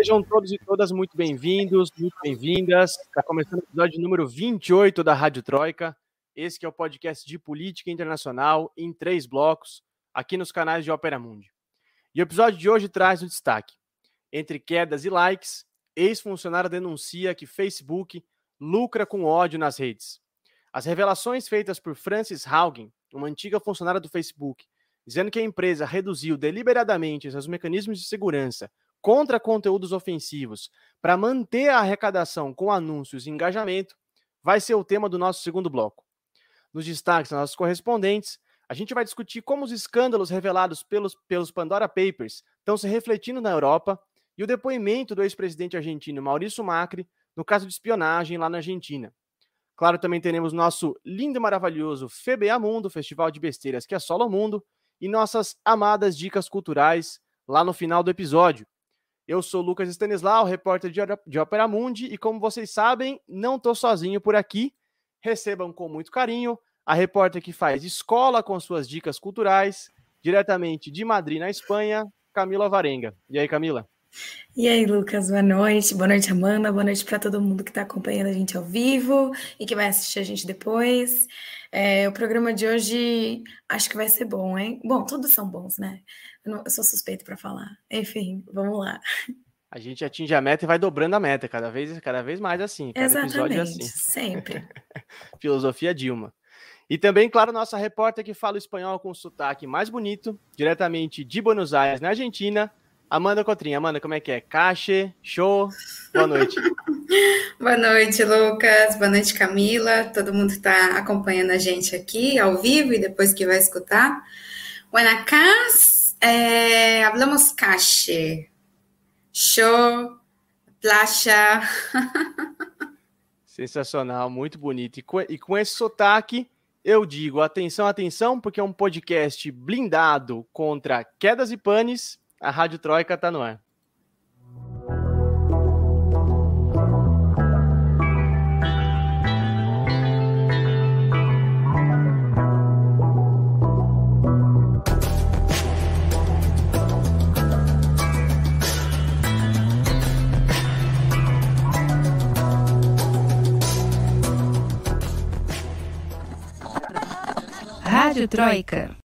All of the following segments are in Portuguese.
Sejam todos e todas muito bem-vindos, muito bem-vindas. Está começando o episódio número 28 da Rádio Troika. Esse que é o podcast de política internacional em três blocos, aqui nos canais de Opera Mundi. E o episódio de hoje traz o destaque. Entre quedas e likes, ex-funcionário denuncia que Facebook lucra com ódio nas redes. As revelações feitas por Francis Haugen, uma antiga funcionária do Facebook, dizendo que a empresa reduziu deliberadamente seus mecanismos de segurança contra conteúdos ofensivos para manter a arrecadação com anúncios e engajamento, vai ser o tema do nosso segundo bloco. Nos destaques nossos correspondentes, a gente vai discutir como os escândalos revelados pelos, pelos Pandora Papers estão se refletindo na Europa e o depoimento do ex-presidente argentino Maurício Macri no caso de espionagem lá na Argentina. Claro, também teremos nosso lindo e maravilhoso FBA Mundo, Festival de Besteiras que é solo mundo, e nossas amadas dicas culturais lá no final do episódio. Eu sou Lucas Stanislau, repórter de Ópera Mundi, e como vocês sabem, não estou sozinho por aqui. Recebam com muito carinho a repórter que faz escola com suas dicas culturais, diretamente de Madrid, na Espanha, Camila Varenga. E aí, Camila? E aí, Lucas, boa noite. Boa noite, Amanda. Boa noite para todo mundo que está acompanhando a gente ao vivo e que vai assistir a gente depois. É, o programa de hoje acho que vai ser bom, hein? Bom, todos são bons, né? Eu, não, eu sou suspeito para falar. Enfim, vamos lá. A gente atinge a meta e vai dobrando a meta, cada vez, cada vez mais assim. Cada Exatamente, episódio é assim. sempre. Filosofia Dilma. E também, claro, nossa repórter que fala espanhol com o sotaque mais bonito, diretamente de Buenos Aires, na Argentina, Amanda Cotrinha. Amanda, como é que é? Caixa, show, boa noite. boa noite, Lucas. Boa noite, Camila. Todo mundo está acompanhando a gente aqui, ao vivo, e depois que vai escutar. Buenas casa. Eh, hablamos calle, show, playa. Sensacional, muito bonito. E com, e com esse sotaque, eu digo atenção, atenção, porque é um podcast blindado contra quedas e panes. A Rádio Troika está no ar. Rádio Troika.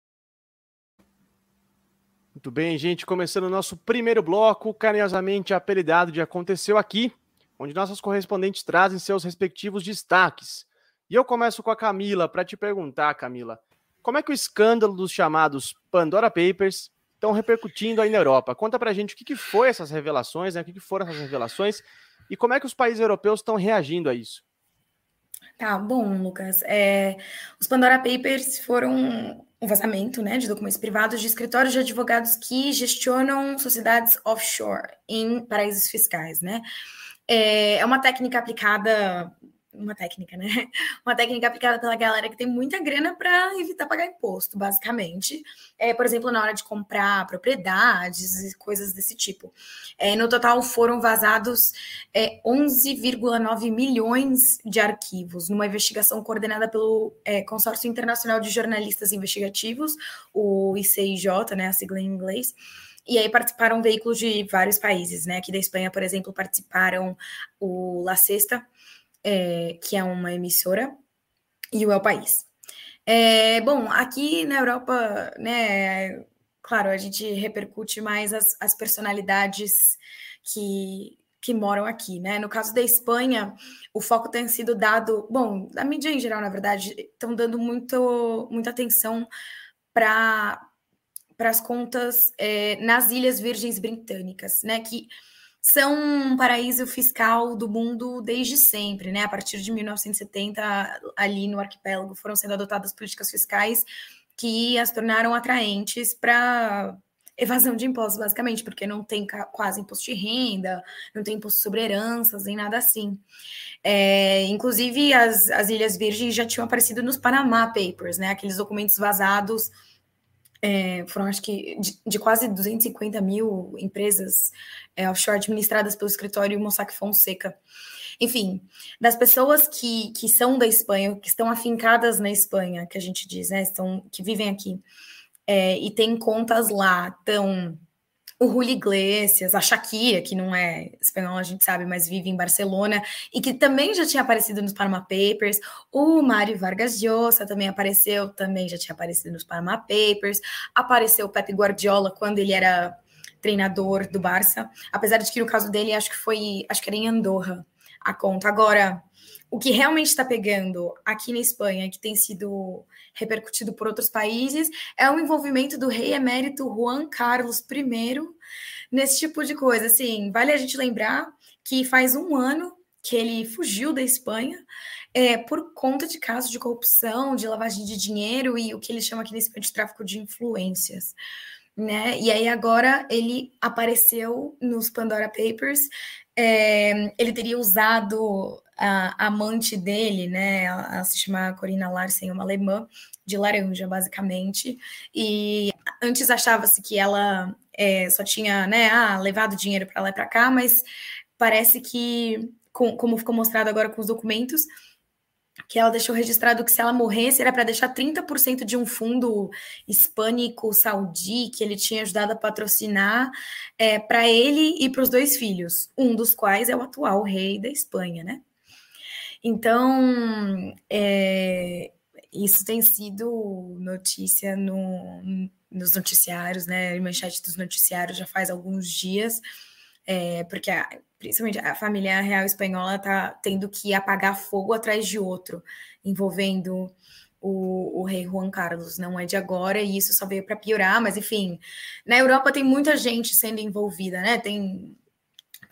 Muito bem, gente. Começando o nosso primeiro bloco, carinhosamente apelidado de Aconteceu Aqui, onde nossas correspondentes trazem seus respectivos destaques. E eu começo com a Camila para te perguntar, Camila, como é que o escândalo dos chamados Pandora Papers estão repercutindo aí na Europa? Conta pra gente o que, que foi essas revelações, né? O que, que foram essas revelações e como é que os países europeus estão reagindo a isso? Tá bom, Lucas. É, os Pandora Papers foram um vazamento né, de documentos privados de escritórios de advogados que gestionam sociedades offshore em paraísos fiscais, né? É, é uma técnica aplicada uma técnica, né? Uma técnica aplicada pela galera que tem muita grana para evitar pagar imposto, basicamente. É, por exemplo, na hora de comprar propriedades e coisas desse tipo. É, no total, foram vazados é, 11,9 milhões de arquivos numa investigação coordenada pelo é, Consórcio Internacional de Jornalistas Investigativos, o ICIJ, né? A sigla em inglês. E aí participaram veículos de vários países, né? Aqui da Espanha, por exemplo, participaram o La Sexta, é, que é uma emissora, e o El País. É, bom, aqui na Europa, né, claro, a gente repercute mais as, as personalidades que, que moram aqui, né? No caso da Espanha, o foco tem sido dado, bom, da mídia em geral, na verdade, estão dando muito, muita atenção para para as contas é, nas Ilhas Virgens Britânicas, né? Que são um paraíso fiscal do mundo desde sempre, né? A partir de 1970, ali no arquipélago, foram sendo adotadas políticas fiscais que as tornaram atraentes para evasão de impostos, basicamente, porque não tem quase imposto de renda, não tem imposto sobre heranças, nem nada assim. É, inclusive, as, as Ilhas Virgens já tinham aparecido nos Panama Papers, né? Aqueles documentos vazados é, foram acho que de, de, quase 250 mil empresas é, offshore administradas pelo escritório Mossack Fonseca. Enfim, das pessoas que, que são da Espanha, que estão afincadas na Espanha, que a gente diz, né, estão, que vivem aqui, é, e têm contas lá, estão o Julio Iglesias, a Shakira, que não é espanhola, a gente sabe, mas vive em Barcelona, e que também já tinha aparecido nos Panama Papers. O Mário Vargas Llosa também apareceu, também já tinha aparecido nos Panama Papers. Apareceu o Pep Guardiola quando ele era treinador do Barça, apesar de que no caso dele, acho que foi, acho que era em Andorra a conta. Agora, o que realmente está pegando aqui na Espanha, que tem sido repercutido por outros países, é o envolvimento do rei emérito Juan Carlos I nesse tipo de coisa. Assim, vale a gente lembrar que faz um ano que ele fugiu da Espanha é, por conta de casos de corrupção, de lavagem de dinheiro e o que ele chama aqui nesse de tráfico de influências. Né? E aí agora ele apareceu nos Pandora Papers. É, ele teria usado a amante dele, né? Ela, se chama Corina Larsen, uma alemã de laranja, basicamente. E antes achava-se que ela é, só tinha, né, ah, levado dinheiro para lá e para cá, mas parece que, com, como ficou mostrado agora com os documentos, que ela deixou registrado que se ela morresse era para deixar 30% de um fundo hispânico saudi que ele tinha ajudado a patrocinar é, para ele e para os dois filhos, um dos quais é o atual rei da Espanha, né? Então, é, isso tem sido notícia no, nos noticiários, né? Manchete dos noticiários já faz alguns dias, é, porque a, principalmente a família real espanhola está tendo que apagar fogo atrás de outro, envolvendo o, o, rei Juan Carlos. Não é de agora e isso só veio para piorar, mas enfim, na Europa tem muita gente sendo envolvida, né? Tem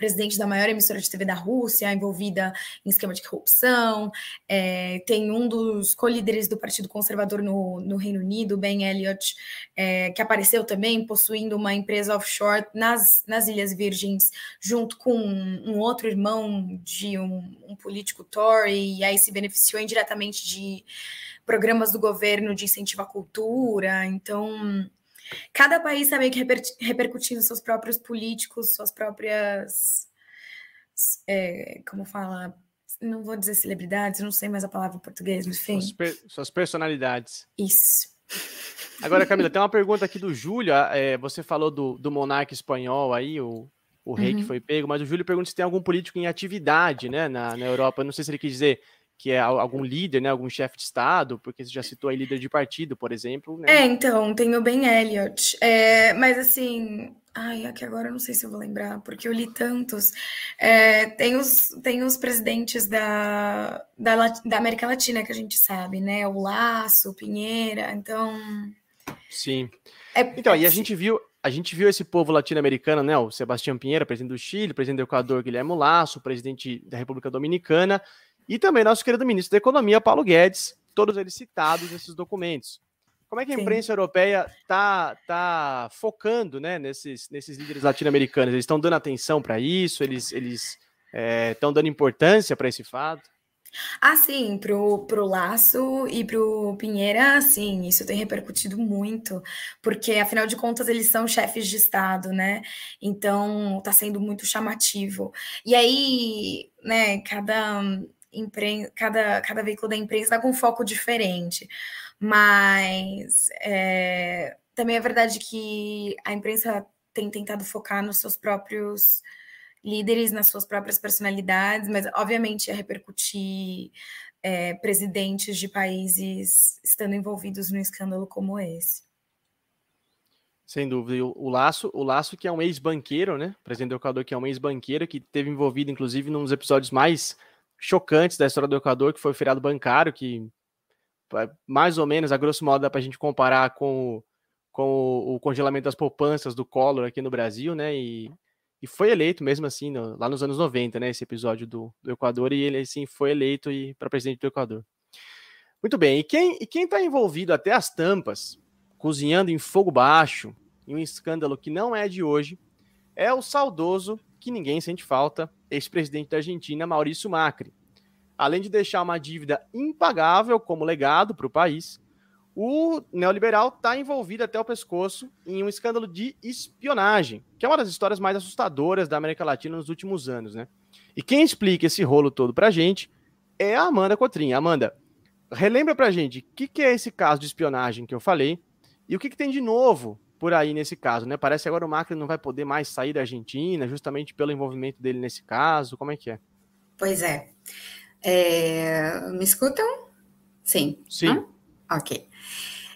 presidente da maior emissora de TV da Rússia, envolvida em esquema de corrupção. É, tem um dos co-líderes do Partido Conservador no, no Reino Unido, Ben Elliott, é, que apareceu também possuindo uma empresa offshore nas, nas Ilhas Virgens, junto com um, um outro irmão de um, um político Tory, e aí se beneficiou indiretamente de programas do governo de incentivo à cultura. Então, Cada país está meio que reper, repercutindo seus próprios políticos, suas próprias. É, como fala? Não vou dizer celebridades, não sei mais a palavra em português, mas enfim. Suas, per, suas personalidades. Isso. Agora, Camila, tem uma pergunta aqui do Júlio. É, você falou do, do monarca espanhol aí, o, o rei uhum. que foi pego, mas o Júlio pergunta se tem algum político em atividade né, na, na Europa. Eu não sei se ele quis dizer que é algum líder, né, algum chefe de Estado, porque você já citou aí líder de partido, por exemplo. Né? É, então, tem o Ben Elliott. É, mas assim, ai, aqui agora eu não sei se eu vou lembrar, porque eu li tantos. É, tem, os, tem os presidentes da, da, da, América Latina que a gente sabe, né? O Laço, o Pinheira, então. Sim. É, então, e a gente viu. A gente viu esse povo latino-americano, né? O Sebastião Pinheira, presidente do Chile, presidente do Equador, Guilherme Laço, presidente da República Dominicana, e também nosso querido ministro da Economia, Paulo Guedes, todos eles citados nesses documentos. Como é que a imprensa Sim. europeia está tá focando né, nesses, nesses líderes latino-americanos? Eles estão dando atenção para isso? Eles estão é, dando importância para esse fato? Ah, sim, pro, pro Laço e pro Pinheira, sim, isso tem repercutido muito, porque afinal de contas eles são chefes de Estado, né? Então tá sendo muito chamativo. E aí, né, cada cada, cada veículo da imprensa está com um foco diferente. Mas é, também é verdade que a imprensa tem tentado focar nos seus próprios líderes, nas suas próprias personalidades, mas obviamente é repercutir é, presidentes de países estando envolvidos num escândalo como esse. Sem dúvida. O, o Laço, o Laço que é um ex-banqueiro, né? presidente do Equador que é um ex-banqueiro, que teve envolvido, inclusive, num dos episódios mais chocantes da história do Equador, que foi o feriado bancário, que mais ou menos, a grosso modo, dá para a gente comparar com, com o congelamento das poupanças do Collor aqui no Brasil, né? E, e foi eleito mesmo assim, no, lá nos anos 90, né? Esse episódio do, do Equador, e ele assim foi eleito para presidente do Equador. Muito bem, e quem e quem está envolvido até as tampas, cozinhando em fogo baixo, em um escândalo que não é de hoje, é o saudoso que ninguém sente falta, ex-presidente da Argentina, Maurício Macri. Além de deixar uma dívida impagável como legado para o país, o neoliberal está envolvido até o pescoço em um escândalo de espionagem, que é uma das histórias mais assustadoras da América Latina nos últimos anos, né? E quem explica esse rolo todo para a gente é a Amanda Cotrim. Amanda, relembra para a gente o que, que, é esse caso de espionagem que eu falei e o que, que tem de novo por aí nesse caso, né? Parece que agora o Macri não vai poder mais sair da Argentina, justamente pelo envolvimento dele nesse caso. Como é que é? Pois é. é... Me escutam? Sim. Sim. Ah? Ok.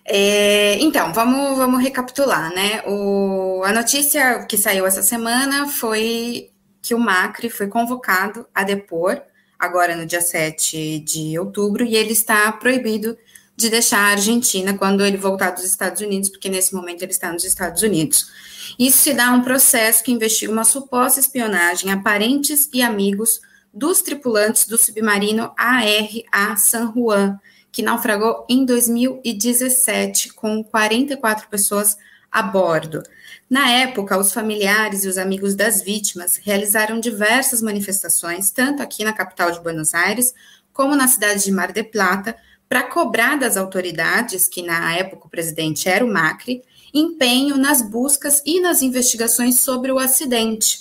É, então, vamos, vamos recapitular, né? O, a notícia que saiu essa semana foi que o Macri foi convocado a depor, agora no dia 7 de outubro, e ele está proibido de deixar a Argentina quando ele voltar dos Estados Unidos, porque nesse momento ele está nos Estados Unidos. Isso se dá a um processo que investiga uma suposta espionagem a parentes e amigos dos tripulantes do submarino ARA San Juan, que naufragou em 2017 com 44 pessoas a bordo. Na época, os familiares e os amigos das vítimas realizaram diversas manifestações, tanto aqui na capital de Buenos Aires, como na cidade de Mar del Plata, para cobrar das autoridades, que na época o presidente era o Macri, empenho nas buscas e nas investigações sobre o acidente.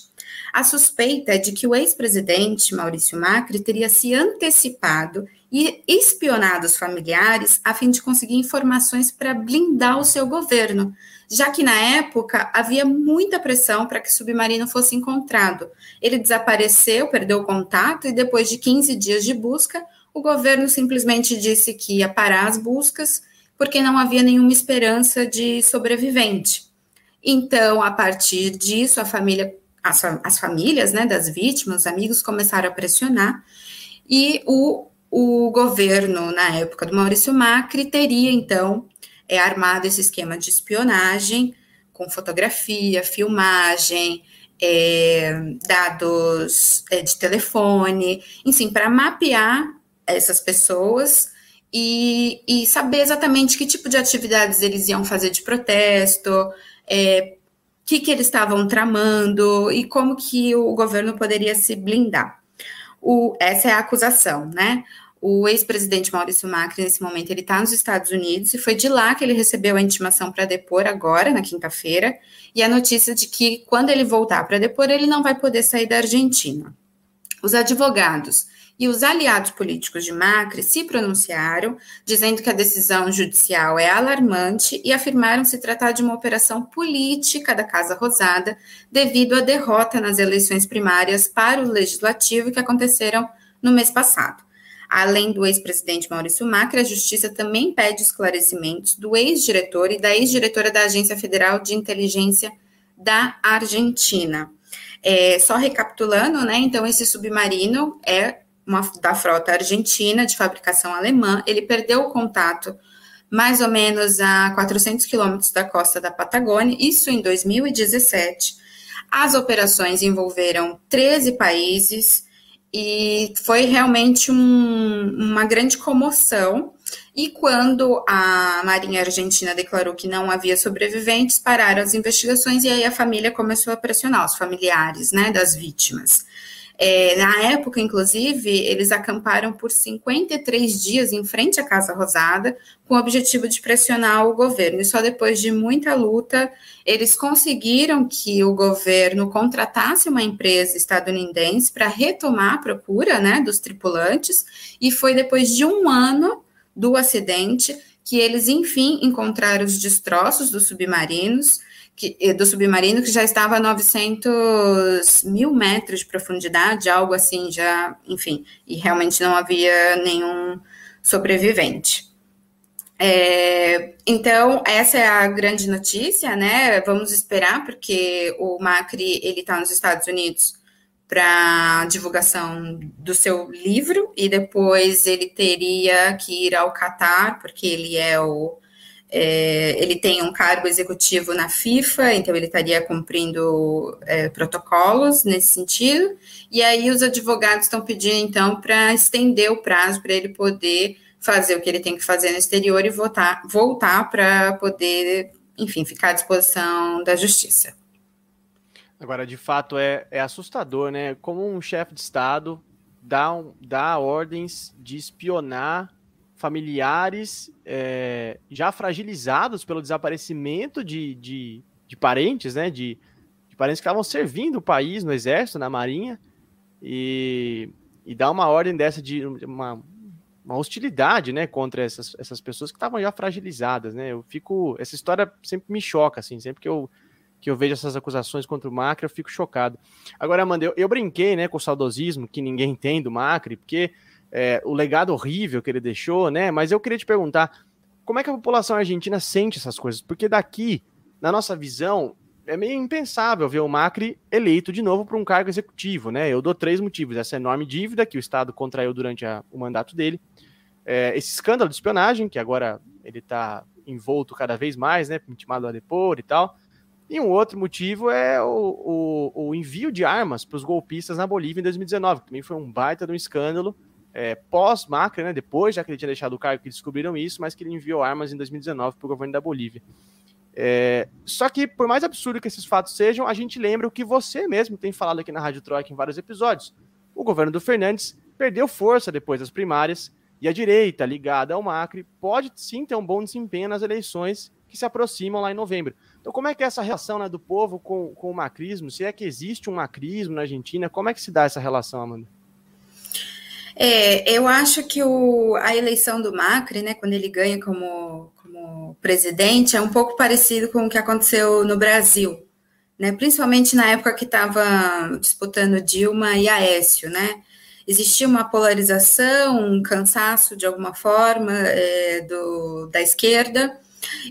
A suspeita é de que o ex-presidente Maurício Macri teria se antecipado e espionado os familiares a fim de conseguir informações para blindar o seu governo, já que na época havia muita pressão para que o submarino fosse encontrado. Ele desapareceu, perdeu o contato e depois de 15 dias de busca, o governo simplesmente disse que ia parar as buscas porque não havia nenhuma esperança de sobrevivente. Então, a partir disso, a família, as, as famílias né, das vítimas, os amigos começaram a pressionar e o, o governo, na época do Maurício Macri, teria então é, armado esse esquema de espionagem com fotografia, filmagem, é, dados é, de telefone, enfim, para mapear essas pessoas e, e, saber exatamente que tipo de atividades eles iam fazer de protesto, é, que, que eles estavam tramando e como que o governo poderia se blindar. O, essa é a acusação, né? O ex-presidente Maurício Macri, nesse momento, ele está nos Estados Unidos e foi de lá que ele recebeu a intimação para depor agora, na quinta-feira, e a notícia de que quando ele voltar para depor, ele não vai poder sair da Argentina. Os advogados e os aliados políticos de Macri se pronunciaram, dizendo que a decisão judicial é alarmante e afirmaram se tratar de uma operação política da Casa Rosada devido à derrota nas eleições primárias para o legislativo que aconteceram no mês passado. Além do ex-presidente Maurício Macri, a justiça também pede esclarecimentos do ex-diretor e da ex-diretora da Agência Federal de Inteligência da Argentina. É, só recapitulando, né? Então, esse submarino é uma, da frota argentina de fabricação alemã. Ele perdeu o contato mais ou menos a 400 quilômetros da costa da Patagônia, isso em 2017. As operações envolveram 13 países e foi realmente um, uma grande comoção. E quando a Marinha Argentina declarou que não havia sobreviventes, pararam as investigações e aí a família começou a pressionar os familiares né, das vítimas. É, na época, inclusive, eles acamparam por 53 dias em frente à Casa Rosada, com o objetivo de pressionar o governo. E só depois de muita luta, eles conseguiram que o governo contratasse uma empresa estadunidense para retomar a procura né, dos tripulantes. E foi depois de um ano do acidente que eles, enfim, encontraram os destroços dos submarinos que, eh, do submarino que já estava a 900 mil metros de profundidade, algo assim, já, enfim, e realmente não havia nenhum sobrevivente. É, então, essa é a grande notícia, né? Vamos esperar, porque o Macri ele está nos Estados Unidos para divulgação do seu livro e depois ele teria que ir ao Catar, porque ele é o é, ele tem um cargo executivo na FIFA, então ele estaria cumprindo é, protocolos nesse sentido. E aí os advogados estão pedindo então para estender o prazo para ele poder fazer o que ele tem que fazer no exterior e voltar, voltar para poder, enfim, ficar à disposição da justiça. Agora, de fato, é, é assustador, né? Como um chefe de Estado dá, dá ordens de espionar familiares é, já fragilizados pelo desaparecimento de, de, de parentes, né? De, de, parentes que estavam servindo o país no exército, na marinha, e, e dar uma ordem dessa de uma, uma hostilidade, né, contra essas, essas pessoas que estavam já fragilizadas, né? Eu fico, essa história sempre me choca, assim, sempre que eu que eu vejo essas acusações contra o Macri, eu fico chocado. Agora, Amanda, eu, eu brinquei, né, com o saudosismo que ninguém tem do Macri, porque é, o legado horrível que ele deixou, né? Mas eu queria te perguntar, como é que a população argentina sente essas coisas? Porque daqui, na nossa visão, é meio impensável ver o Macri eleito de novo para um cargo executivo, né? Eu dou três motivos: essa enorme dívida que o Estado contraiu durante a, o mandato dele, é, esse escândalo de espionagem, que agora ele está envolto cada vez mais, né? Intimado a depor e tal. E um outro motivo é o, o, o envio de armas para os golpistas na Bolívia em 2019, que também foi um baita de um escândalo. É, pós-Macri, né, depois já que ele tinha deixado o cargo, que descobriram isso, mas que ele enviou armas em 2019 para o governo da Bolívia. É, só que, por mais absurdo que esses fatos sejam, a gente lembra o que você mesmo tem falado aqui na Rádio Troika em vários episódios. O governo do Fernandes perdeu força depois das primárias e a direita, ligada ao Macri, pode sim ter um bom desempenho nas eleições que se aproximam lá em novembro. Então, como é que é essa relação né, do povo com, com o macrismo? Se é que existe um macrismo na Argentina, como é que se dá essa relação, Amanda? É, eu acho que o, a eleição do Macri, né, quando ele ganha como, como presidente, é um pouco parecido com o que aconteceu no Brasil, né, principalmente na época que estava disputando Dilma e Aécio, né, existia uma polarização, um cansaço de alguma forma é, do, da esquerda,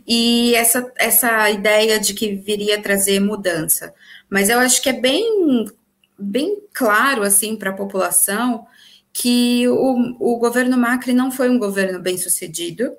e essa, essa ideia de que viria trazer mudança. Mas eu acho que é bem, bem claro assim para a população que o, o governo Macri não foi um governo bem sucedido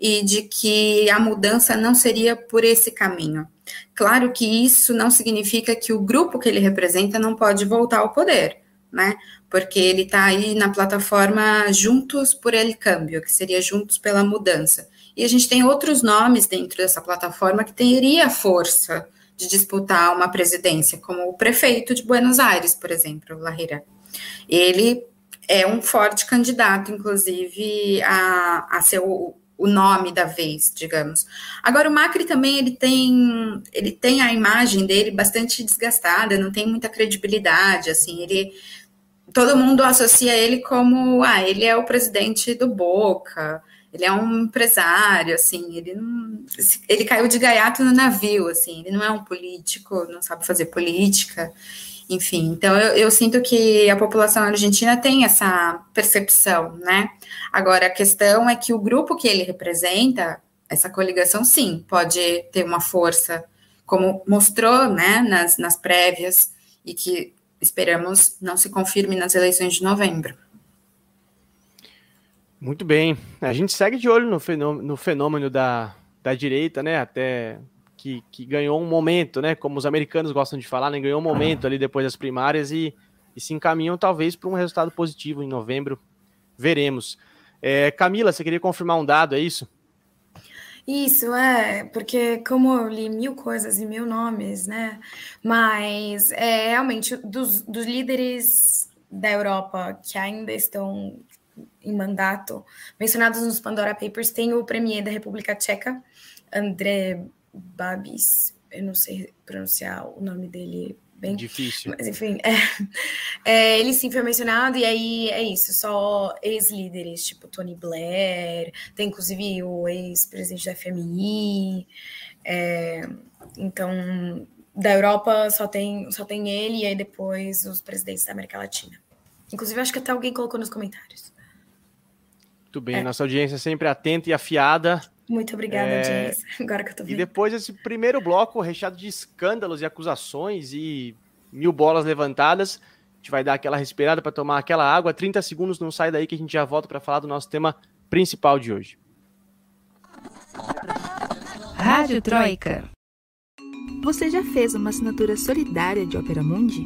e de que a mudança não seria por esse caminho. Claro que isso não significa que o grupo que ele representa não pode voltar ao poder, né? Porque ele está aí na plataforma Juntos por El Câmbio, que seria Juntos pela Mudança. E a gente tem outros nomes dentro dessa plataforma que teria força de disputar uma presidência, como o prefeito de Buenos Aires, por exemplo, Larreira. Ele é um forte candidato, inclusive, a, a ser o, o nome da vez, digamos. Agora, o Macri também ele tem, ele tem a imagem dele bastante desgastada, não tem muita credibilidade, assim, ele todo mundo associa ele como, ah, ele é o presidente do Boca, ele é um empresário, assim, ele não, ele caiu de gaiato no navio, assim, ele não é um político, não sabe fazer política, enfim, então eu, eu, sinto que a população argentina tem essa percepção, né? Agora, a questão é que o grupo que ele representa, essa coligação, sim, pode ter uma força, como mostrou, né, nas, nas prévias, e que esperamos não se confirme nas eleições de novembro. Muito bem. A gente segue de olho no fenômeno, no fenômeno da, da direita, né? Até que, que, ganhou um momento, né? Como os americanos gostam de falar, né? Ganhou um momento ali depois das primárias e, e se encaminham talvez para um resultado positivo em novembro. Veremos. É, Camila, você queria confirmar um dado, é isso? Isso, é, porque como eu li mil coisas e mil nomes, né? Mas é, realmente dos, dos líderes da Europa que ainda estão em mandato, mencionados nos Pandora Papers, tem o premier da República Tcheca, André Babis, eu não sei pronunciar o nome dele bem. Difícil. Mas enfim, é, é, ele sim foi mencionado, e aí é isso, só ex-líderes, tipo Tony Blair, tem inclusive o ex-presidente da FMI. É, então, da Europa só tem, só tem ele, e aí depois os presidentes da América Latina. Inclusive, acho que até alguém colocou nos comentários. Muito bem, é. nossa audiência sempre atenta e afiada. Muito obrigada, é... Agora que eu tô vendo. E depois desse primeiro bloco recheado de escândalos e acusações e mil bolas levantadas, a gente vai dar aquela respirada para tomar aquela água. 30 segundos, não sai daí que a gente já volta para falar do nosso tema principal de hoje. Rádio Troika. Você já fez uma assinatura solidária de Opera Mundi?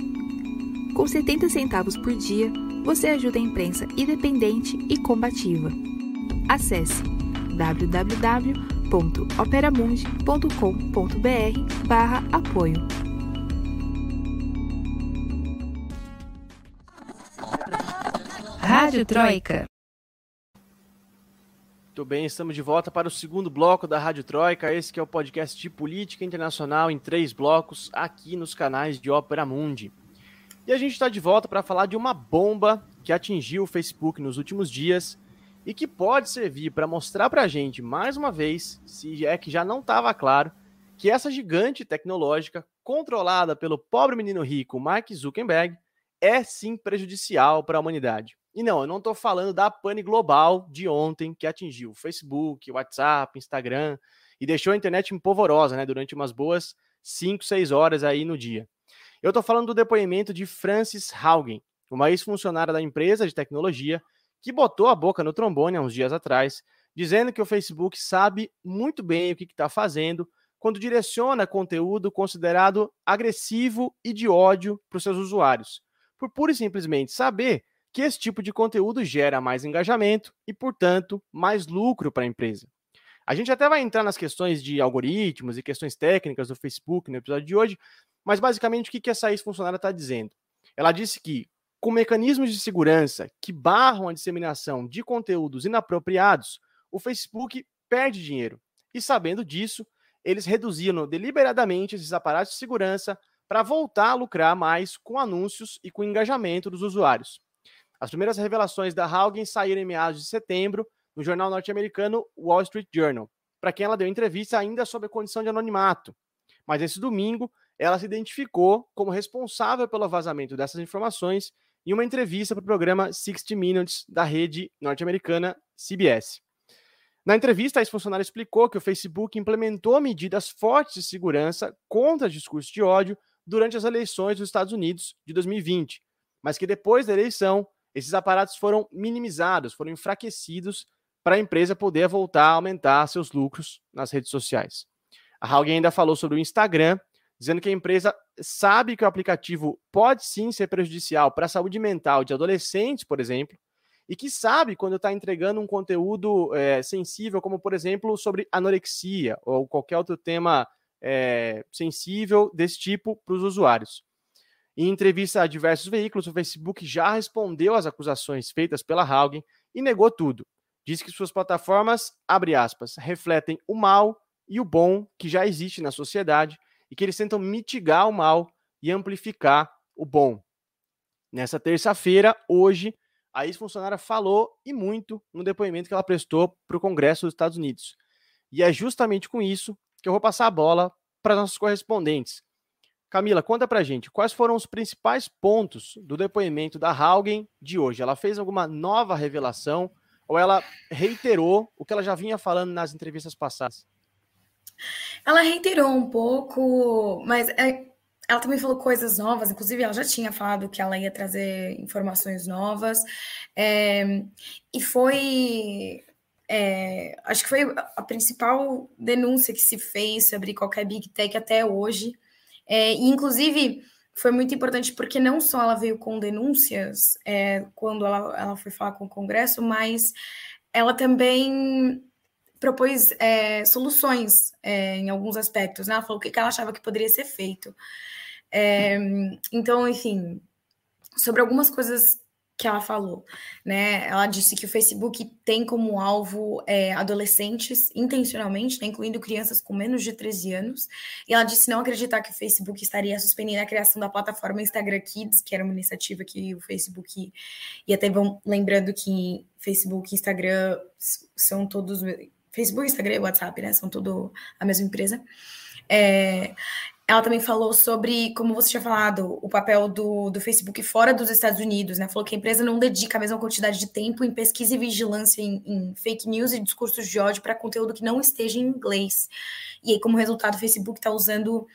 Com 70 centavos por dia, você ajuda a imprensa independente e combativa. Acesse www.operamundi.com.br barra apoio. Rádio Troika. Muito bem, estamos de volta para o segundo bloco da Rádio Troika. Esse que é o podcast de política internacional em três blocos aqui nos canais de Ópera Mundi. E a gente está de volta para falar de uma bomba que atingiu o Facebook nos últimos dias e que pode servir para mostrar para a gente, mais uma vez, se é que já não estava claro, que essa gigante tecnológica, controlada pelo pobre menino rico Mark Zuckerberg, é sim prejudicial para a humanidade. E não, eu não estou falando da pane global de ontem que atingiu Facebook, WhatsApp, Instagram e deixou a internet empolvorosa, né, durante umas boas 5, 6 horas aí no dia. Eu estou falando do depoimento de Francis Haugen, uma ex-funcionária da empresa de tecnologia que botou a boca no trombone há uns dias atrás, dizendo que o Facebook sabe muito bem o que está fazendo quando direciona conteúdo considerado agressivo e de ódio para os seus usuários, por pura e simplesmente saber que esse tipo de conteúdo gera mais engajamento e, portanto, mais lucro para a empresa. A gente até vai entrar nas questões de algoritmos e questões técnicas do Facebook no episódio de hoje, mas basicamente o que essa ex-funcionária está dizendo? Ela disse que, com mecanismos de segurança que barram a disseminação de conteúdos inapropriados, o Facebook perde dinheiro. E sabendo disso, eles reduziram deliberadamente esses aparatos de segurança para voltar a lucrar mais com anúncios e com engajamento dos usuários. As primeiras revelações da Haugen saíram em meados de setembro no jornal norte-americano Wall Street Journal, para quem ela deu entrevista ainda sob a condição de anonimato. Mas esse domingo, ela se identificou como responsável pelo vazamento dessas informações em uma entrevista para o programa 60 Minutes da rede norte-americana CBS. Na entrevista, a ex-funcionária explicou que o Facebook implementou medidas fortes de segurança contra discursos de ódio durante as eleições dos Estados Unidos de 2020, mas que depois da eleição esses aparatos foram minimizados, foram enfraquecidos para a empresa poder voltar a aumentar seus lucros nas redes sociais. A Haugen ainda falou sobre o Instagram, dizendo que a empresa sabe que o aplicativo pode sim ser prejudicial para a saúde mental de adolescentes, por exemplo, e que sabe quando está entregando um conteúdo é, sensível, como por exemplo sobre anorexia ou qualquer outro tema é, sensível desse tipo para os usuários. Em entrevista a diversos veículos, o Facebook já respondeu às acusações feitas pela Haugen e negou tudo. Diz que suas plataformas, abre aspas, refletem o mal e o bom que já existe na sociedade e que eles tentam mitigar o mal e amplificar o bom. Nessa terça-feira, hoje, a ex-funcionária falou e muito no depoimento que ela prestou para o Congresso dos Estados Unidos. E é justamente com isso que eu vou passar a bola para nossos correspondentes. Camila, conta pra gente, quais foram os principais pontos do depoimento da Haugen de hoje? Ela fez alguma nova revelação ou ela reiterou o que ela já vinha falando nas entrevistas passadas? Ela reiterou um pouco, mas é, ela também falou coisas novas, inclusive ela já tinha falado que ela ia trazer informações novas, é, e foi. É, acho que foi a principal denúncia que se fez sobre qualquer Big Tech até hoje, é, e, inclusive, foi muito importante porque não só ela veio com denúncias é, quando ela, ela foi falar com o Congresso, mas ela também propôs é, soluções é, em alguns aspectos. Né? Ela falou o que ela achava que poderia ser feito. É, então, enfim, sobre algumas coisas que ela falou, né? Ela disse que o Facebook tem como alvo é, adolescentes intencionalmente, né, incluindo crianças com menos de 13 anos. E ela disse não acreditar que o Facebook estaria suspendendo a criação da plataforma Instagram Kids, que era uma iniciativa que o Facebook e até vão lembrando que Facebook e Instagram são todos Facebook, Instagram e WhatsApp, né? São tudo a mesma empresa. É, ela também falou sobre, como você tinha falado, o papel do, do Facebook fora dos Estados Unidos, né? Falou que a empresa não dedica a mesma quantidade de tempo em pesquisa e vigilância em, em fake news e discursos de ódio para conteúdo que não esteja em inglês. E aí, como resultado, o Facebook está usando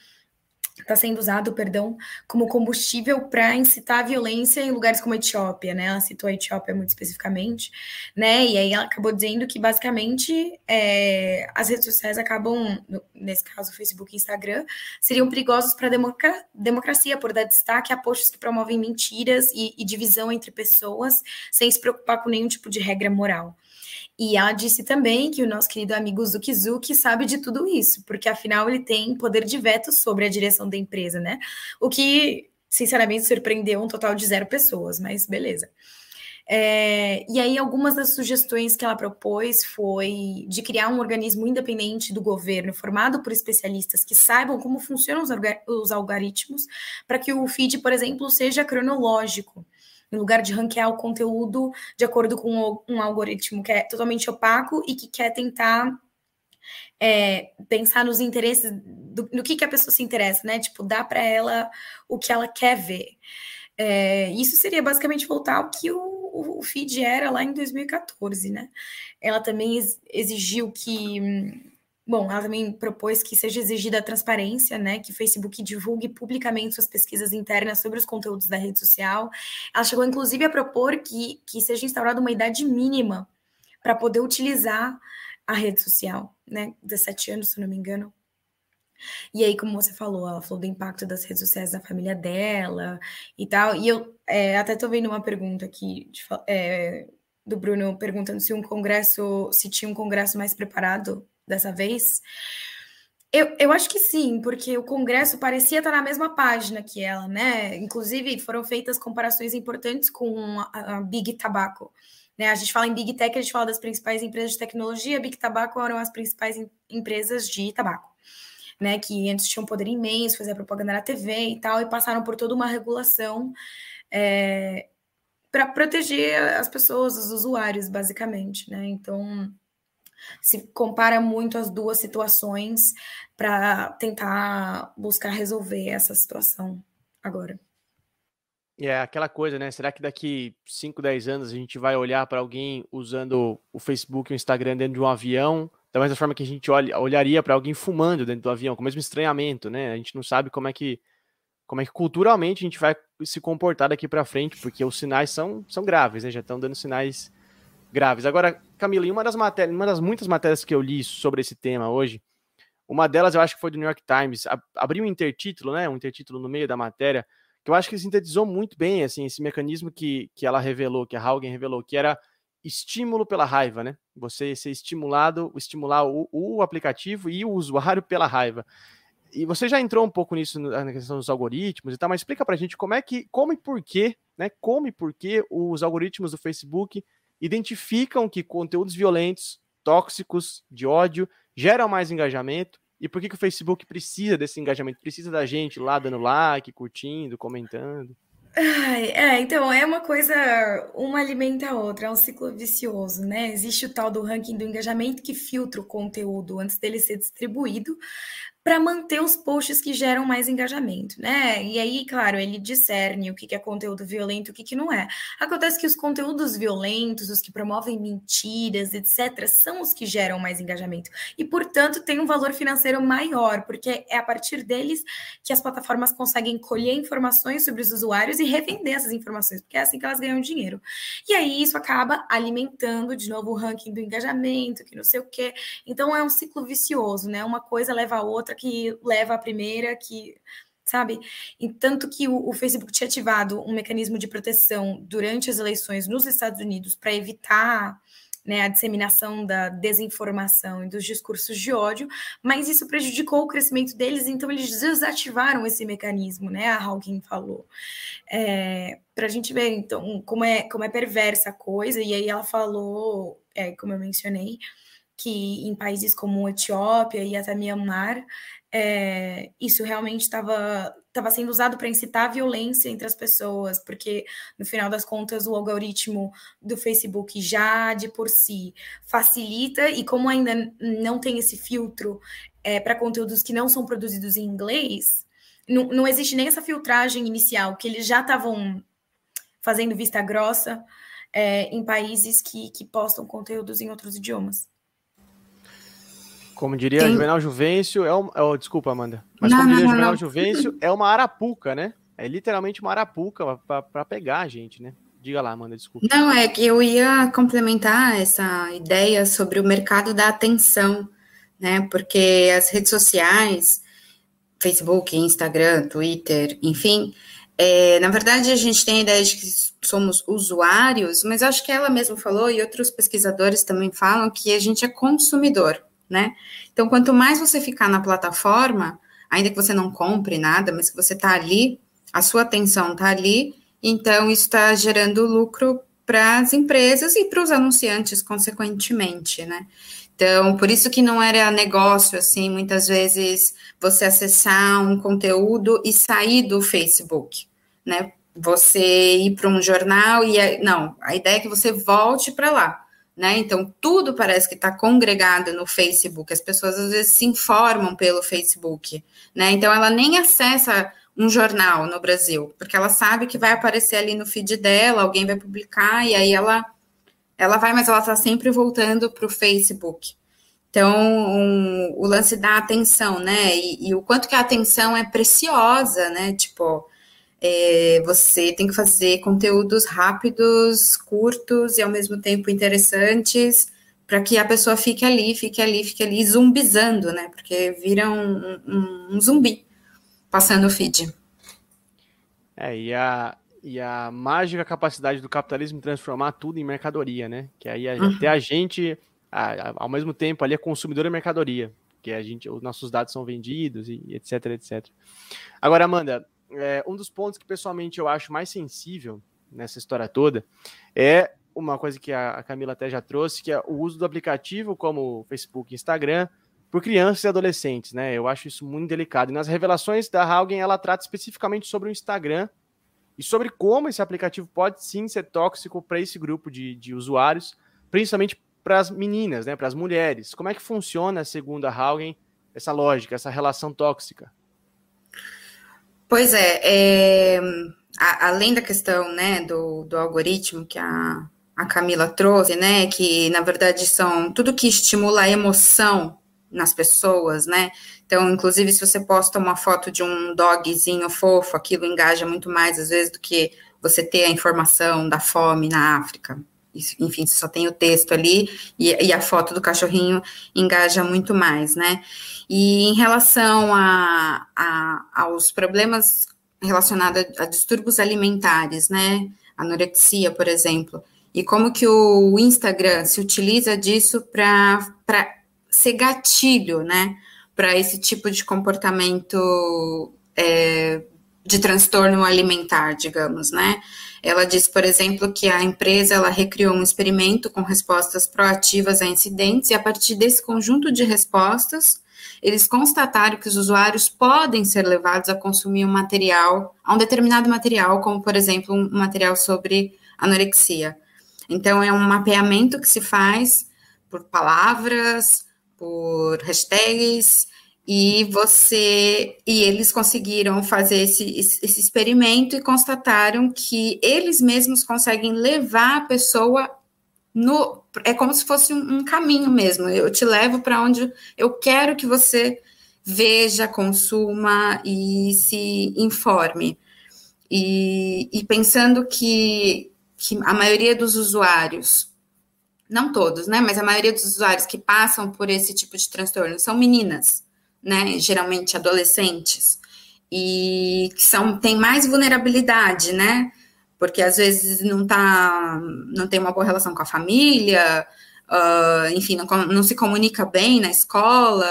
está sendo usado, perdão, como combustível para incitar a violência em lugares como a Etiópia, né? Ela citou a Etiópia muito especificamente, né? E aí ela acabou dizendo que basicamente é, as redes sociais acabam, nesse caso Facebook e Instagram, seriam perigosos para a democracia por dar destaque a posts que promovem mentiras e, e divisão entre pessoas sem se preocupar com nenhum tipo de regra moral. E ela disse também que o nosso querido amigo Zuki sabe de tudo isso, porque afinal ele tem poder de veto sobre a direção da empresa, né? O que, sinceramente, surpreendeu um total de zero pessoas, mas beleza. É, e aí, algumas das sugestões que ela propôs foi de criar um organismo independente do governo, formado por especialistas que saibam como funcionam os, os algoritmos, para que o feed, por exemplo, seja cronológico em lugar de ranquear o conteúdo de acordo com um algoritmo que é totalmente opaco e que quer tentar é, pensar nos interesses, do, no que, que a pessoa se interessa, né? Tipo, dar para ela o que ela quer ver. É, isso seria basicamente voltar ao que o, o feed era lá em 2014, né? Ela também exigiu que Bom, ela também propôs que seja exigida a transparência, né? Que o Facebook divulgue publicamente suas pesquisas internas sobre os conteúdos da rede social. Ela chegou, inclusive, a propor que, que seja instaurada uma idade mínima para poder utilizar a rede social, né? 17 anos, se não me engano. E aí, como você falou, ela falou do impacto das redes sociais na família dela e tal. E eu é, até estou vendo uma pergunta aqui de, é, do Bruno perguntando se um congresso, se tinha um congresso mais preparado dessa vez? Eu, eu acho que sim, porque o Congresso parecia estar na mesma página que ela, né? Inclusive, foram feitas comparações importantes com a, a Big Tobacco. Né? A gente fala em Big Tech, a gente fala das principais empresas de tecnologia, Big Tobacco eram as principais em, empresas de tabaco. Né, que antes tinham poder imenso, fazer propaganda na TV e tal, e passaram por toda uma regulação é, para proteger as pessoas, os usuários, basicamente, né? Então, se compara muito as duas situações para tentar buscar resolver essa situação agora. É aquela coisa, né? Será que daqui 5, 10 anos a gente vai olhar para alguém usando o Facebook e o Instagram dentro de um avião, da mesma forma que a gente olha, olharia para alguém fumando dentro do avião, com o mesmo estranhamento, né? A gente não sabe como é que como é que culturalmente a gente vai se comportar daqui para frente, porque os sinais são, são graves, né? Já estão dando sinais graves. Agora, Camila, em uma das matérias, uma das muitas matérias que eu li sobre esse tema hoje, uma delas eu acho que foi do New York Times, abriu um intertítulo, né, um intertítulo no meio da matéria, que eu acho que sintetizou muito bem, assim, esse mecanismo que, que ela revelou, que a Haugen revelou, que era estímulo pela raiva, né? Você ser estimulado, estimular o, o aplicativo e o usuário pela raiva. E você já entrou um pouco nisso na questão dos algoritmos e tal, mas explica pra gente como é que, como e por que, né? Como e por que os algoritmos do Facebook identificam que conteúdos violentos, tóxicos, de ódio, geram mais engajamento. E por que, que o Facebook precisa desse engajamento? Precisa da gente lá dando like, curtindo, comentando. É, então é uma coisa, uma alimenta a outra, é um ciclo vicioso, né? Existe o tal do ranking do engajamento que filtra o conteúdo antes dele ser distribuído, para manter os posts que geram mais engajamento, né? E aí, claro, ele discerne o que é conteúdo violento e o que não é. Acontece que os conteúdos violentos, os que promovem mentiras, etc., são os que geram mais engajamento e, portanto, tem um valor financeiro maior, porque é a partir deles que as plataformas conseguem colher informações sobre os usuários e revender essas informações, porque é assim que elas ganham dinheiro. E aí isso acaba alimentando de novo o ranking do engajamento, que não sei o quê. Então é um ciclo vicioso, né? Uma coisa leva a outra que leva a primeira, que sabe? E tanto que o, o, Facebook tinha ativado um mecanismo de proteção durante as eleições nos Estados Unidos para evitar né, a disseminação da desinformação e dos discursos de ódio, mas isso prejudicou o crescimento deles, então eles desativaram esse mecanismo, né? A Hawking falou. É, para a gente ver, então, como é, como é perversa a coisa, e aí ela falou, é, como eu mencionei, que em países como Etiópia e até Myanmar, é, isso realmente estava estava sendo usado para incitar a violência entre as pessoas, porque no final das contas o algoritmo do Facebook já de por si facilita e como ainda não tem esse filtro é, para conteúdos que não são produzidos em inglês, não, não existe nem essa filtragem inicial que eles já estavam fazendo vista grossa é, em países que, que postam conteúdos em outros idiomas. Como diria Tem... Juvenal Juvencio, é, um, é desculpa, Amanda. Mas não, como diria não, Juvenal não. Juvencio, é uma arapuca, né? É literalmente uma arapuca para pegar a gente, né? Diga lá, Amanda, desculpa. Não, é que eu ia complementar essa ideia sobre o mercado da atenção, né? Porque as redes sociais, Facebook, Instagram, Twitter, enfim, é, na verdade a gente tem a ideia de que somos usuários, mas acho que ela mesma falou e outros pesquisadores também falam que a gente é consumidor né? Então, quanto mais você ficar na plataforma, ainda que você não compre nada, mas que você está ali, a sua atenção está ali, então isso está gerando lucro para as empresas e para os anunciantes, consequentemente, né? Então, por isso que não era negócio, assim, muitas vezes você acessar um conteúdo e sair do Facebook, né? você ir para um jornal e não, a ideia é que você volte para lá. Né? Então, tudo parece que está congregado no Facebook. As pessoas às vezes se informam pelo Facebook, né? Então, ela nem acessa um jornal no Brasil, porque ela sabe que vai aparecer ali no feed dela, alguém vai publicar, e aí ela, ela vai, mas ela está sempre voltando para o Facebook. Então, um, o lance da atenção, né? E, e, o quanto que a atenção é preciosa, né? Tipo, é, você tem que fazer conteúdos rápidos, curtos e ao mesmo tempo interessantes, para que a pessoa fique ali, fique ali, fique ali, zumbizando, né? Porque vira um, um, um zumbi passando o feed. É, e a, e a mágica capacidade do capitalismo transformar tudo em mercadoria, né? Que aí uhum. até a gente, a, a, ao mesmo tempo, ali é consumidor da mercadoria, que a gente, os nossos dados são vendidos e etc, etc. Agora, Amanda, é, um dos pontos que pessoalmente eu acho mais sensível nessa história toda é uma coisa que a Camila até já trouxe, que é o uso do aplicativo como Facebook e Instagram por crianças e adolescentes, né? Eu acho isso muito delicado. E nas revelações da Haugen, ela trata especificamente sobre o Instagram e sobre como esse aplicativo pode sim ser tóxico para esse grupo de, de usuários, principalmente para as meninas, né? Para as mulheres. Como é que funciona, segundo a Haugen, essa lógica, essa relação tóxica? Pois é, é a, além da questão né, do, do algoritmo que a, a Camila trouxe, né, que na verdade são tudo que estimula a emoção nas pessoas, né? Então, inclusive, se você posta uma foto de um dogzinho fofo, aquilo engaja muito mais às vezes do que você ter a informação da fome na África. Enfim, só tem o texto ali e, e, a foto do cachorrinho engaja muito mais, né? E em relação a, a aos problemas relacionados a, a, distúrbios alimentares, né? Anorexia, por exemplo, e como que o Instagram se utiliza disso para ser gatilho, né? Para esse tipo de comportamento é, de transtorno alimentar, digamos, né? Ela diz, por exemplo, que a empresa ela recriou um experimento com respostas proativas a incidentes e a partir desse conjunto de respostas, eles constataram que os usuários podem ser levados a consumir um material, a um determinado material, como por exemplo um material sobre anorexia. Então é um mapeamento que se faz por palavras, por hashtags e você e eles conseguiram fazer esse, esse experimento e constataram que eles mesmos conseguem levar a pessoa no é como se fosse um, um caminho mesmo. Eu te levo para onde eu quero que você veja, consuma e se informe. E, e pensando que, que a maioria dos usuários, não todos, né, mas a maioria dos usuários que passam por esse tipo de transtorno são meninas né, geralmente adolescentes, e que são, tem mais vulnerabilidade, né, porque às vezes não tá, não tem uma boa relação com a família, uh, enfim, não, não se comunica bem na escola,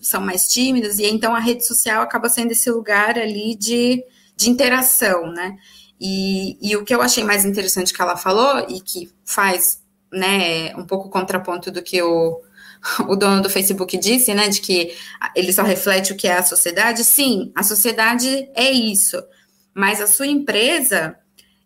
são mais tímidas, e então a rede social acaba sendo esse lugar ali de, de interação, né, e, e o que eu achei mais interessante que ela falou, e que faz, né, um pouco contraponto do que o o dono do Facebook disse, né, de que ele só reflete o que é a sociedade. Sim, a sociedade é isso, mas a sua empresa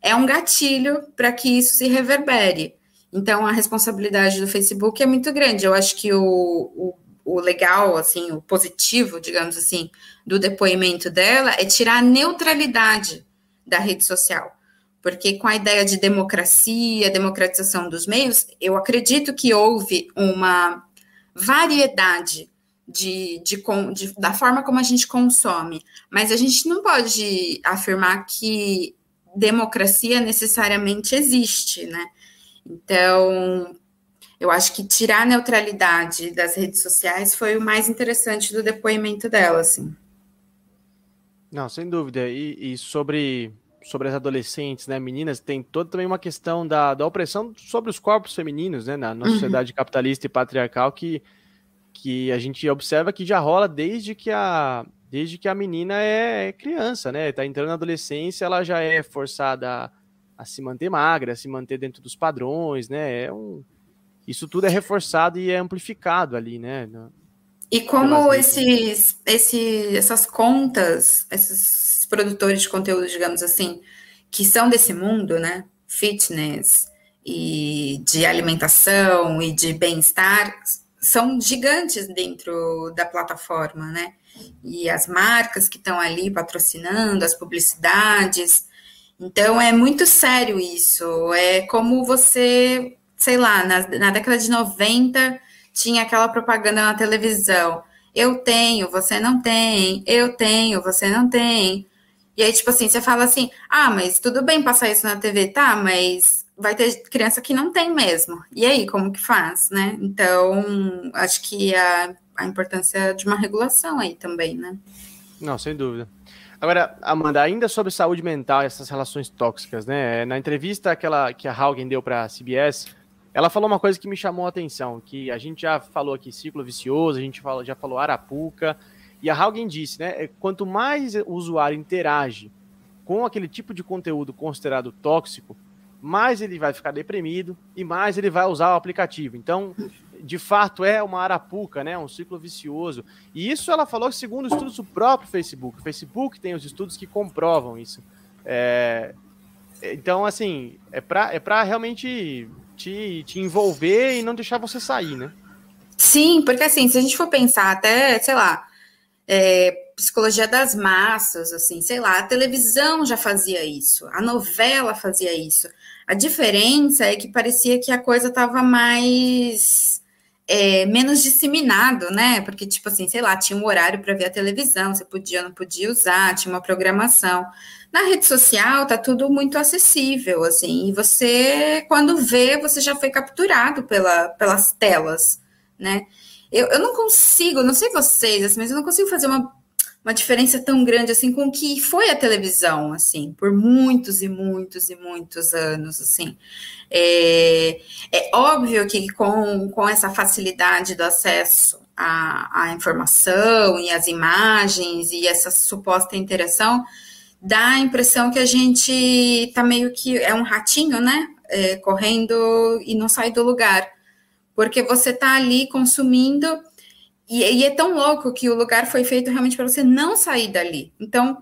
é um gatilho para que isso se reverbere. Então, a responsabilidade do Facebook é muito grande. Eu acho que o, o, o legal, assim, o positivo, digamos assim, do depoimento dela é tirar a neutralidade da rede social porque com a ideia de democracia, democratização dos meios, eu acredito que houve uma variedade de, de, de, da forma como a gente consome, mas a gente não pode afirmar que democracia necessariamente existe, né? Então, eu acho que tirar a neutralidade das redes sociais foi o mais interessante do depoimento dela, assim. Não, sem dúvida. E, e sobre, sobre as adolescentes, né, meninas, tem toda também uma questão da, da opressão sobre os corpos femininos, né, na, na uhum. sociedade capitalista e patriarcal que que a gente observa que já rola desde que a desde que a menina é, é criança, né? Tá entrando na adolescência, ela já é forçada a, a, se manter magra, a se manter dentro dos padrões, né? É um, isso tudo é reforçado e é amplificado ali, né? E como esses, esses, essas contas, esses produtores de conteúdo, digamos assim, que são desse mundo, né? Fitness e de alimentação e de bem-estar são gigantes dentro da plataforma, né? E as marcas que estão ali patrocinando, as publicidades. Então é muito sério isso. É como você, sei lá, na, na década de 90 tinha aquela propaganda na televisão. Eu tenho, você não tem, eu tenho, você não tem. E aí, tipo assim, você fala assim: ah, mas tudo bem passar isso na TV, tá, mas vai ter criança que não tem mesmo. E aí, como que faz, né? Então, acho que a, a importância de uma regulação aí também, né? Não, sem dúvida. Agora, Amanda, ainda sobre saúde mental e essas relações tóxicas, né? Na entrevista aquela que a Haugen deu para a CBS, ela falou uma coisa que me chamou a atenção, que a gente já falou aqui ciclo vicioso, a gente já falou arapuca, e a Haugen disse, né? É, quanto mais o usuário interage com aquele tipo de conteúdo considerado tóxico, mais ele vai ficar deprimido e mais ele vai usar o aplicativo. Então, de fato, é uma arapuca, né? Um ciclo vicioso. E isso ela falou segundo estudos do próprio Facebook. O Facebook tem os estudos que comprovam isso. É... Então, assim, é para é pra realmente te, te envolver e não deixar você sair, né? Sim, porque assim, se a gente for pensar até, sei lá, é, psicologia das massas, assim, sei lá, a televisão já fazia isso, a novela fazia isso. A diferença é que parecia que a coisa estava mais é, menos disseminado, né? Porque, tipo assim, sei lá, tinha um horário para ver a televisão, você podia ou não podia usar, tinha uma programação. Na rede social tá tudo muito acessível, assim, e você, quando vê, você já foi capturado pela, pelas telas, né? Eu, eu não consigo, não sei vocês, assim, mas eu não consigo fazer uma uma diferença tão grande assim com o que foi a televisão, assim, por muitos e muitos e muitos anos, assim. É, é óbvio que com, com essa facilidade do acesso à, à informação e às imagens e essa suposta interação, dá a impressão que a gente tá meio que é um ratinho, né? É, correndo e não sai do lugar. Porque você tá ali consumindo e, e, é tão louco que o lugar foi feito realmente para você não sair dali. Então,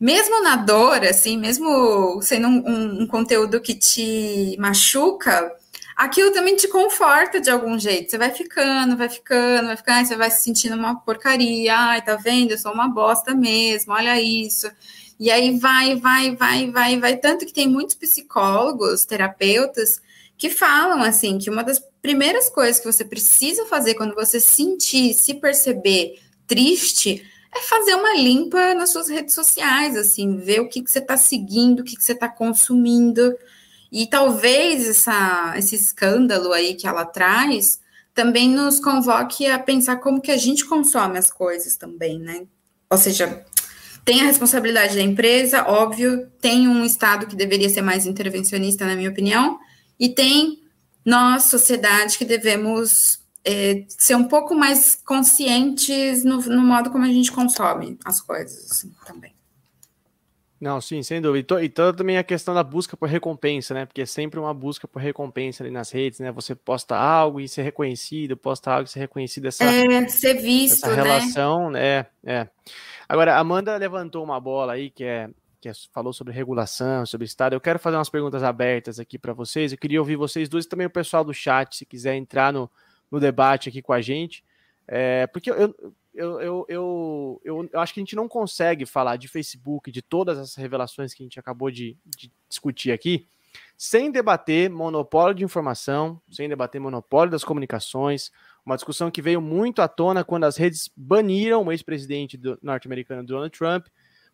mesmo na dor, assim, mesmo sendo um, um, um, conteúdo que te machuca, aquilo também te conforta de algum jeito. Você vai ficando, vai ficando, vai ficando, você vai se sentindo uma porcaria. Ai, tá vendo? Eu sou uma bosta mesmo, olha isso. E aí vai, vai, vai, vai, vai. Tanto que tem muitos psicólogos, terapeutas, que falam assim que uma das primeiras coisas que você precisa fazer quando você sentir, se perceber triste, é fazer uma limpa nas suas redes sociais, assim, ver o que, que você está seguindo, o que, que você está consumindo. E talvez essa, esse escândalo aí que ela traz também nos convoque a pensar como que a gente consome as coisas também, né? Ou seja, tem a responsabilidade da empresa, óbvio, tem um Estado que deveria ser mais intervencionista, na minha opinião, e tem nós, sociedade, que devemos é, ser um pouco mais conscientes no, no, modo como a gente consome as coisas assim, também. Não, sim, sem dúvida. E, toda também a questão da busca por recompensa, né? Porque é sempre uma busca por recompensa ali nas redes, né? Você posta algo e ser reconhecido, posta algo e ser reconhecido. Essa, é, ser visto, essa relação, né? É, é. Agora, a Amanda levantou uma bola aí que é que é, falou sobre regulação, sobre Estado. Eu quero fazer umas perguntas abertas aqui para vocês. Eu queria ouvir vocês dois e também o pessoal do chat, se quiser entrar no, no debate aqui com a gente. É, porque eu, eu, eu, eu, eu, acho que a gente não consegue falar de Facebook, de todas essas revelações que a gente acabou de, de discutir aqui, sem debater monopólio de informação, sem debater monopólio das comunicações, uma discussão que veio muito à tona quando as redes baniram o ex-presidente norte-americano Donald Trump,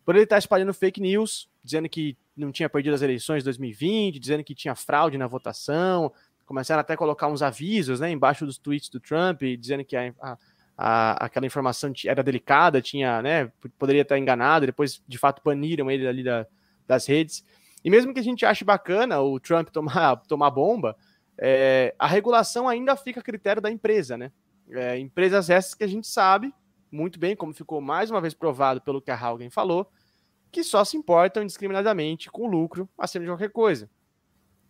por ele estar espalhando fake news, dizendo que não tinha perdido as eleições de 2020, dizendo que tinha fraude na votação, começaram até a colocar uns avisos né, embaixo dos tweets do Trump, dizendo que a, a, a, aquela informação era delicada, tinha, né, poderia estar enganado, depois de fato baniram ele ali da, das redes. E mesmo que a gente ache bacana o Trump tomar, tomar bomba, é, a regulação ainda fica a critério da empresa, né? É, empresas essas que a gente sabe muito bem, como ficou mais uma vez provado pelo que a Haugen falou, que só se importam indiscriminadamente com lucro acima de qualquer coisa.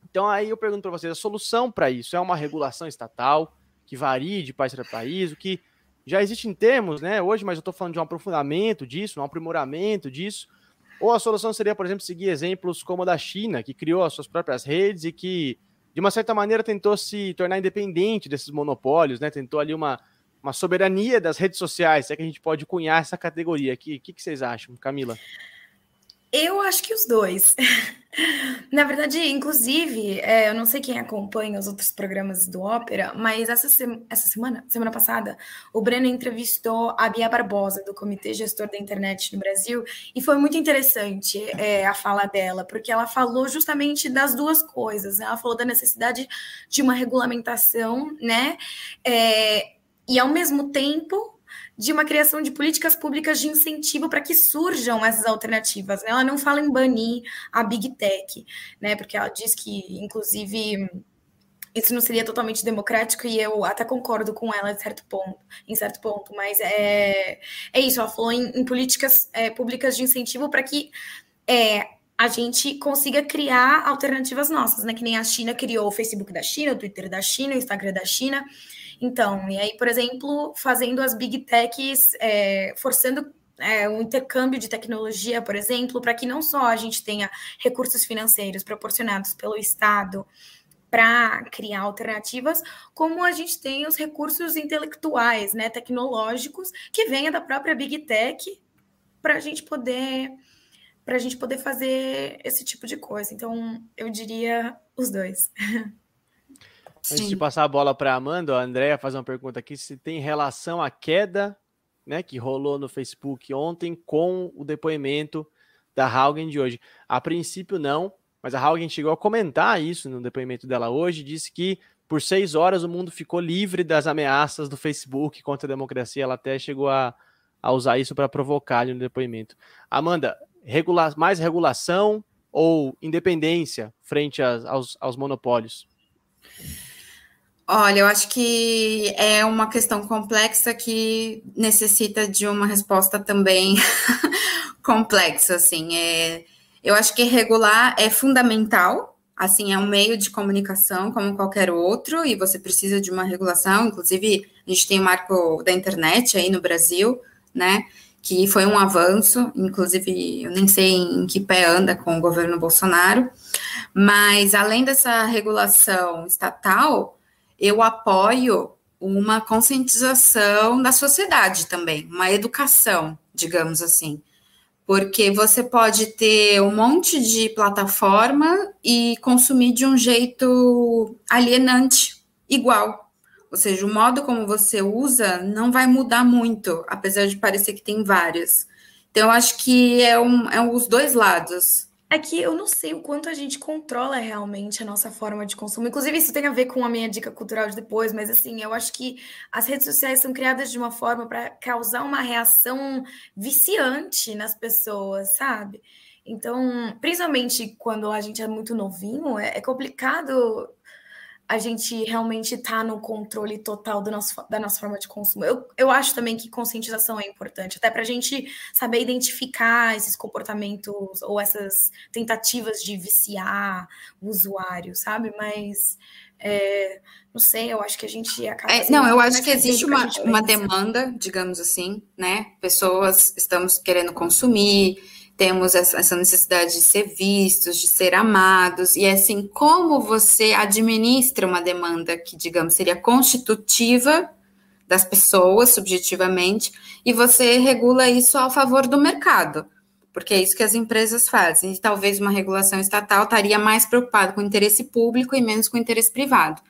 Então aí eu pergunto para vocês, a solução para isso é uma regulação estatal que varie de país para país, o que já existe em termos, né, hoje, mas eu estou falando de um aprofundamento disso, um aprimoramento disso, Ou a solução seria, por exemplo, seguir exemplos como a da China, que criou as suas próprias redes e que, de uma certa maneira, tentou se tornar independente desses monopólios, né? Tentou ali uma, uma soberania das redes sociais, é que a gente pode cunhar essa categoria aqui. O que, que vocês acham, Camila? Eu acho que os dois. Na verdade, inclusive, é, eu não sei quem acompanha os outros programas do Ópera, mas essa, se essa semana, semana passada, o Breno entrevistou a Bia Barbosa, do Comitê Gestor da Internet no Brasil, e foi muito interessante é, a fala dela, porque ela falou justamente das duas coisas. Né? Ela falou da necessidade de uma regulamentação, né? É, e ao mesmo tempo de uma criação de políticas públicas de incentivo para que surjam essas alternativas. Né? Ela não fala em banir a Big Tech, né? Porque ela diz que, inclusive, isso não seria totalmente democrático e eu até concordo com ela em certo ponto, em certo ponto, mas é, é isso, ela falou em, em políticas é, públicas de incentivo para que é, a gente consiga criar alternativas nossas, né? Que nem a China criou o Facebook da China, o Twitter da China, o Instagram da China, então, e aí, por exemplo, fazendo as big techs, é, forçando é, um intercâmbio de tecnologia, por exemplo, para que não só a gente tenha recursos financeiros proporcionados pelo Estado para criar alternativas, como a gente tem os recursos intelectuais, né, tecnológicos, que venha da própria Big Tech para a gente poder para a gente poder fazer esse tipo de coisa. Então, eu diria os dois. Antes Sim. de passar a bola para Amanda, a Andréia faz uma pergunta aqui se tem relação à queda né, que rolou no Facebook ontem com o depoimento da Haugen de hoje. A princípio, não, mas a Haugen chegou a comentar isso no depoimento dela hoje, disse que por seis horas o mundo ficou livre das ameaças do Facebook contra a democracia. Ela até chegou a, a usar isso para provocar no depoimento. Amanda, regula mais regulação ou independência frente a, aos, aos monopólios? Olha, eu acho que é uma questão complexa que necessita de uma resposta também complexa, assim. É, eu acho que regular é fundamental, assim, é um meio de comunicação como qualquer outro, e você precisa de uma regulação, inclusive a gente tem o marco da internet aí no Brasil, né, que foi um avanço, inclusive eu nem sei em que pé anda com o governo Bolsonaro, mas além dessa regulação estatal, eu apoio uma conscientização da sociedade também, uma educação, digamos assim. Porque você pode ter um monte de plataforma e consumir de um jeito alienante, igual. Ou seja, o modo como você usa não vai mudar muito, apesar de parecer que tem várias. Então, eu acho que é, um, é os dois lados. É que eu não sei o quanto a gente controla realmente a nossa forma de consumo. Inclusive, isso tem a ver com a minha dica cultural de depois, mas assim, eu acho que as redes sociais são criadas de uma forma para causar uma reação viciante nas pessoas, sabe? Então, principalmente quando a gente é muito novinho, é, é complicado a gente realmente está no controle total do nosso, da nossa forma de consumo. Eu, eu acho também que conscientização é importante, até para a gente saber identificar esses comportamentos ou essas tentativas de viciar o usuário, sabe? Mas é, não sei, eu acho que a gente acaba. É, não, eu acho que existe uma, uma demanda, digamos assim, né? Pessoas estamos querendo consumir temos essa necessidade de ser vistos, de ser amados, e é assim, como você administra uma demanda que, digamos, seria constitutiva das pessoas, subjetivamente, e você regula isso a favor do mercado, porque é isso que as empresas fazem, e talvez uma regulação estatal estaria mais preocupada com o interesse público e menos com o interesse privado.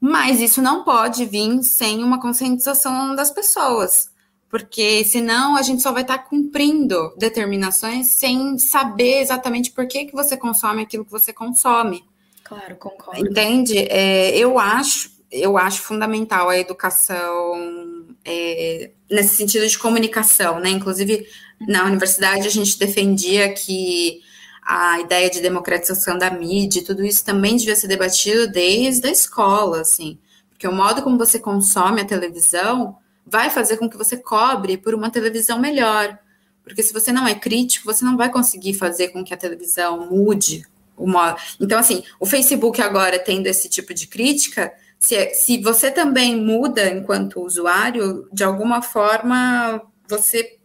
Mas isso não pode vir sem uma conscientização das pessoas porque senão a gente só vai estar tá cumprindo determinações sem saber exatamente por que, que você consome aquilo que você consome. Claro, concordo. Entende? É, eu acho, eu acho fundamental a educação é, nesse sentido de comunicação, né? Inclusive na universidade a gente defendia que a ideia de democratização da mídia, tudo isso também devia ser debatido desde a escola, assim, porque o modo como você consome a televisão vai fazer com que você cobre por uma televisão melhor. Porque se você não é crítico, você não vai conseguir fazer com que a televisão mude uma. Então, assim, o Facebook agora tendo esse tipo de crítica, se, se você também muda enquanto usuário, de alguma forma você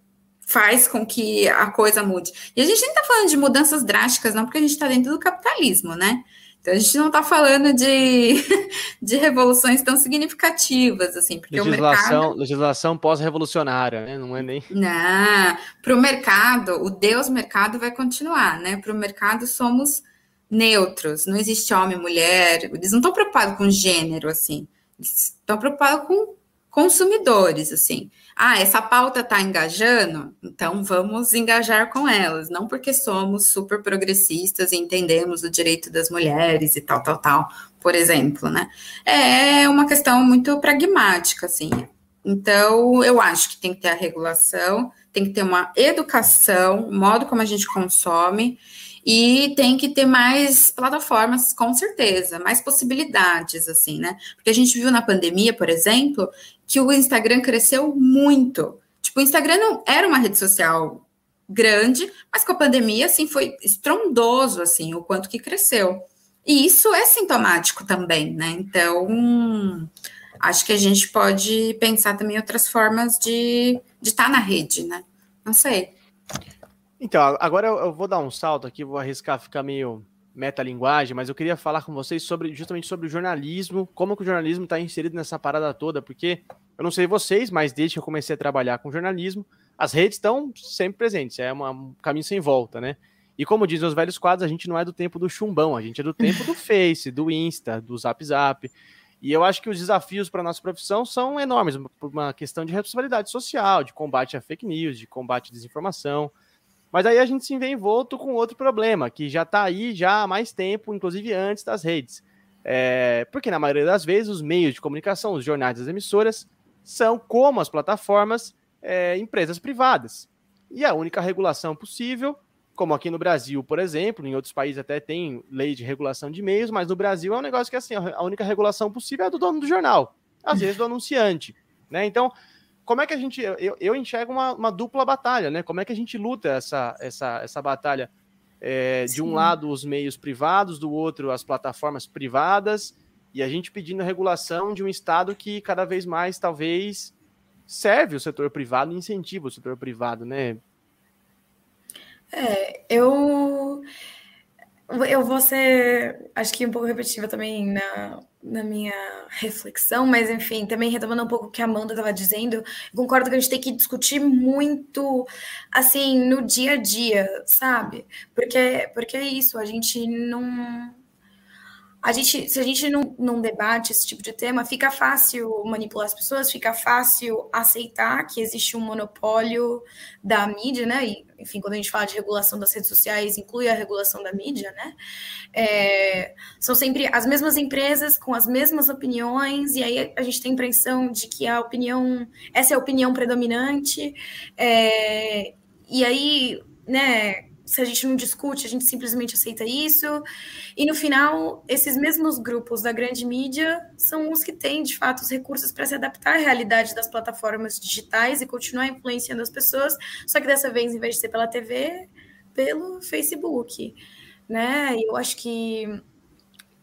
faz com que a coisa mude. E a gente nem está falando de mudanças drásticas, não, porque a gente está dentro do capitalismo, né? Então a gente não está falando de, de revoluções tão significativas, assim, porque legislação, o mercado... Legislação pós-revolucionária, né? Não é nem... Não, para o mercado, o Deus mercado vai continuar, né? Para o mercado somos neutros, não existe homem, mulher, eles não estão preocupados com gênero, assim, eles estão preocupados com consumidores, assim. Ah, essa pauta está engajando, então vamos engajar com elas, não porque somos super progressistas e entendemos o direito das mulheres e tal, tal, tal, por exemplo, né? É uma questão muito pragmática, assim. Então, eu acho que tem que ter a regulação, tem que ter uma educação, modo como a gente consome, e tem que ter mais plataformas, com certeza, mais possibilidades, assim, né? Porque a gente viu na pandemia, por exemplo, que o Instagram cresceu muito. Tipo, o Instagram não era uma rede social grande, mas com a pandemia, assim, foi estrondoso, assim, o quanto que cresceu. E isso é sintomático também, né? Então, acho que a gente pode pensar também outras formas de estar tá na rede, né? Não sei. Então, agora eu vou dar um salto aqui, vou arriscar ficar meio metalinguagem, mas eu queria falar com vocês sobre justamente sobre o jornalismo, como que o jornalismo está inserido nessa parada toda, porque eu não sei vocês, mas desde que eu comecei a trabalhar com jornalismo, as redes estão sempre presentes, é uma, um caminho sem volta, né? E como dizem os velhos quadros, a gente não é do tempo do chumbão, a gente é do tempo do Face, do Insta, do Zap Zap. E eu acho que os desafios para a nossa profissão são enormes, por uma questão de responsabilidade social, de combate à fake news, de combate à desinformação. Mas aí a gente se vê envolto com outro problema, que já está aí já há mais tempo, inclusive antes das redes. É, porque na maioria das vezes os meios de comunicação, os jornais, as emissoras, são, como as plataformas, é, empresas privadas. E a única regulação possível, como aqui no Brasil, por exemplo, em outros países até tem lei de regulação de meios, mas no Brasil é um negócio que assim, a única regulação possível é do dono do jornal, às vezes do anunciante. Né? Então, como é que a gente. Eu, eu enxergo uma, uma, dupla batalha, né? Como é que a gente luta essa, essa, essa batalha? É, de um lado, os meios privados, do outro, as plataformas privadas, e a gente pedindo a regulação de um Estado que cada vez mais, talvez, serve o setor privado e incentiva o setor privado, né? É, eu. Eu vou ser, acho que um pouco repetitiva também na, na minha reflexão, mas enfim, também retomando um pouco o que a Amanda estava dizendo, concordo que a gente tem que discutir muito, assim, no dia a dia, sabe? Porque, porque é isso, a gente não a gente, se a gente não, não debate esse tipo de tema, fica fácil manipular as pessoas, fica fácil aceitar que existe um monopólio da mídia, né? E, enfim, quando a gente fala de regulação das redes sociais, inclui a regulação da mídia, né? É, são sempre as mesmas empresas com as mesmas opiniões, e aí a gente tem a impressão de que a opinião, essa é a opinião predominante, é, e aí, né? Se a gente não discute, a gente simplesmente aceita isso. E no final, esses mesmos grupos da grande mídia são os que têm, de fato, os recursos para se adaptar à realidade das plataformas digitais e continuar influenciando as pessoas, só que dessa vez, em vez de ser pela TV, pelo Facebook. Né? Eu acho que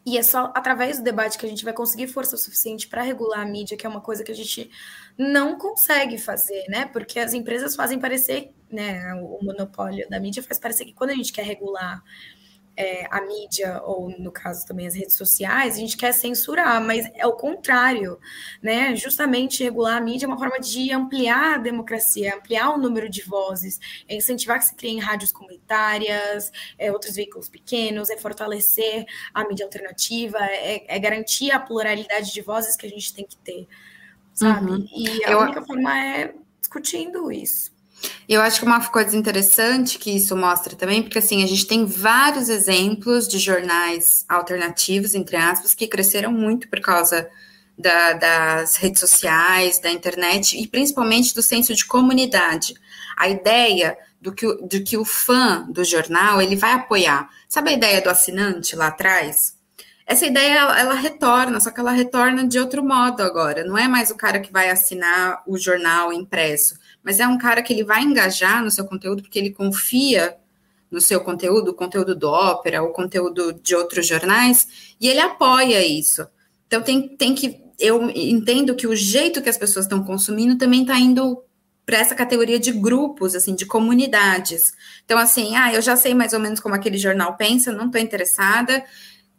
e é só através do debate que a gente vai conseguir força suficiente para regular a mídia, que é uma coisa que a gente não consegue fazer, né? Porque as empresas fazem parecer, né? O monopólio da mídia faz parecer que quando a gente quer regular é, a mídia, ou no caso também as redes sociais, a gente quer censurar, mas é o contrário, né? Justamente regular a mídia é uma forma de ampliar a democracia, ampliar o número de vozes, é incentivar que se criem rádios comunitárias, é, outros veículos pequenos, é fortalecer a mídia alternativa, é, é, garantir a pluralidade de vozes que a gente tem que ter, sabe? Uhum. E a Eu... única forma é discutindo isso. Eu acho que uma coisa interessante que isso mostra também, porque assim, a gente tem vários exemplos de jornais alternativos, entre aspas, que cresceram muito por causa da, das redes sociais, da internet e principalmente do senso de comunidade. A ideia do que, do que o fã do jornal ele vai apoiar. Sabe a ideia do assinante lá atrás? Essa ideia ela, ela, retorna, só que ela retorna de outro modo agora. Não é mais o cara que vai assinar o jornal impresso mas é um cara que ele vai engajar no seu conteúdo porque ele confia no seu conteúdo, o conteúdo do Ópera, o conteúdo de outros jornais, e ele apoia isso. Então tem, tem que. Eu entendo que o jeito que as pessoas estão consumindo também está indo para essa categoria de grupos, assim, de comunidades. Então, assim, ah, eu já sei mais ou menos como aquele jornal pensa, não estou interessada,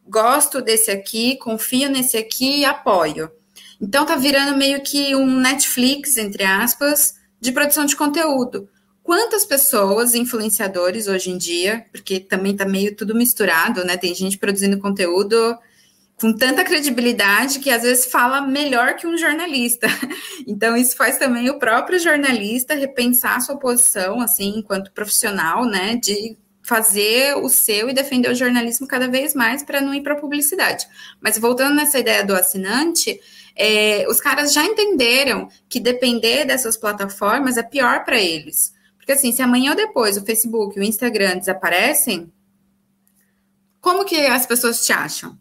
gosto desse aqui, confio nesse aqui e apoio. Então, tá virando meio que um Netflix, entre aspas, de produção de conteúdo. Quantas pessoas, influenciadores hoje em dia, porque também tá meio tudo misturado, né? Tem gente produzindo conteúdo com tanta credibilidade que às vezes fala melhor que um jornalista. Então, isso faz também o próprio jornalista repensar sua posição, assim, enquanto profissional, né? De fazer o seu e defender o jornalismo cada vez mais para não ir para a publicidade. Mas voltando nessa ideia do assinante, é, os caras já entenderam que depender dessas plataformas é pior para eles. Porque assim, se amanhã ou depois o Facebook e o Instagram desaparecem, como que as pessoas te acham?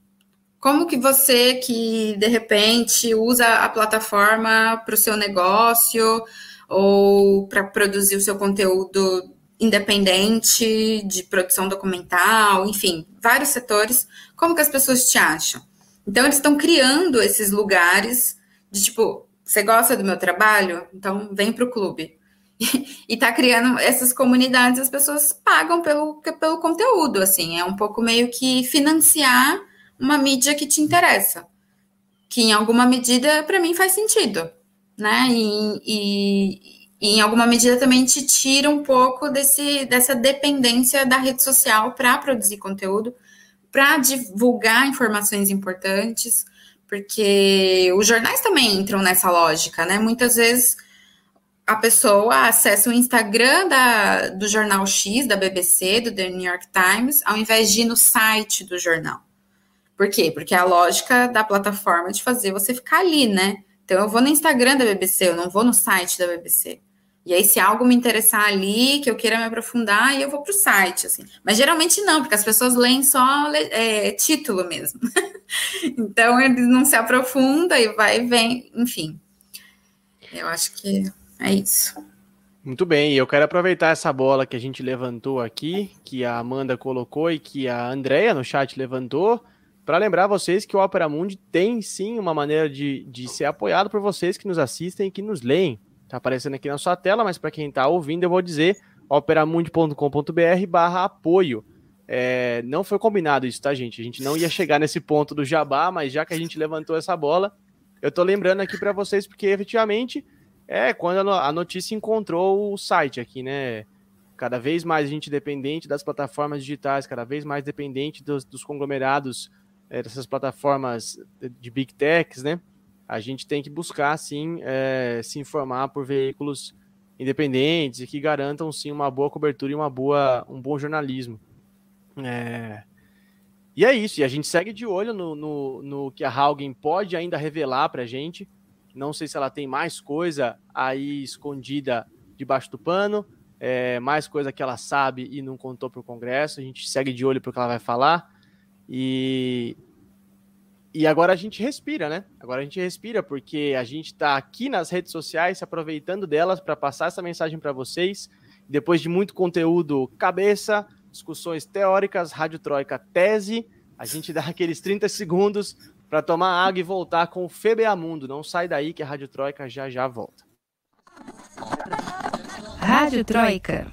Como que você que de repente usa a plataforma para o seu negócio ou para produzir o seu conteúdo independente de produção documental, enfim, vários setores, como que as pessoas te acham? Então, eles estão criando esses lugares de tipo, você gosta do meu trabalho? Então, vem para o clube. e tá criando essas comunidades, as pessoas pagam pelo, pelo conteúdo, assim, é um pouco meio que financiar uma mídia que te interessa, que em alguma medida, para mim, faz sentido, né? E, e, e, em alguma medida também te tira um pouco desse, dessa dependência da rede social para produzir conteúdo, para divulgar informações importantes, porque os jornais também entram nessa lógica, né? Muitas vezes a pessoa acessa o Instagram da, do jornal X, da BBC, do The New York Times, ao invés de ir no site do jornal. Por quê? Porque é a lógica da plataforma de fazer você ficar ali, né? Então eu vou no Instagram da BBC, eu não vou no site da BBC. E aí, se algo me interessar ali, que eu queira me aprofundar, aí eu vou para o site, assim. Mas geralmente não, porque as pessoas leem só é, título mesmo. então, eles não se aprofundam e vai e vem, enfim. Eu acho que é isso. Muito bem, eu quero aproveitar essa bola que a gente levantou aqui, que a Amanda colocou e que a Andrea no chat levantou, para lembrar vocês que o Opera Mundi tem sim uma maneira de, de ser apoiado por vocês que nos assistem e que nos leem. Tá aparecendo aqui na sua tela, mas para quem está ouvindo, eu vou dizer operamundi.com.br barra apoio. É, não foi combinado isso, tá, gente? A gente não ia chegar nesse ponto do jabá, mas já que a gente levantou essa bola, eu tô lembrando aqui para vocês, porque efetivamente é quando a notícia encontrou o site aqui, né? Cada vez mais a gente dependente das plataformas digitais, cada vez mais dependente dos, dos conglomerados é, dessas plataformas de big techs, né? A gente tem que buscar, sim, é, se informar por veículos independentes e que garantam, sim, uma boa cobertura e uma boa, um bom jornalismo. É... E é isso, e a gente segue de olho no, no, no que a Haugen pode ainda revelar para a gente. Não sei se ela tem mais coisa aí escondida debaixo do pano, é, mais coisa que ela sabe e não contou para o Congresso. A gente segue de olho para o que ela vai falar. E, e agora a gente respira, né? Agora a gente respira porque a gente está aqui nas redes sociais, se aproveitando delas para passar essa mensagem para vocês. Depois de muito conteúdo cabeça, discussões teóricas, Rádio Troika tese, a gente dá aqueles 30 segundos para tomar água e voltar com o Mundo. Não sai daí que a Rádio Troika já já volta. Rádio Troika.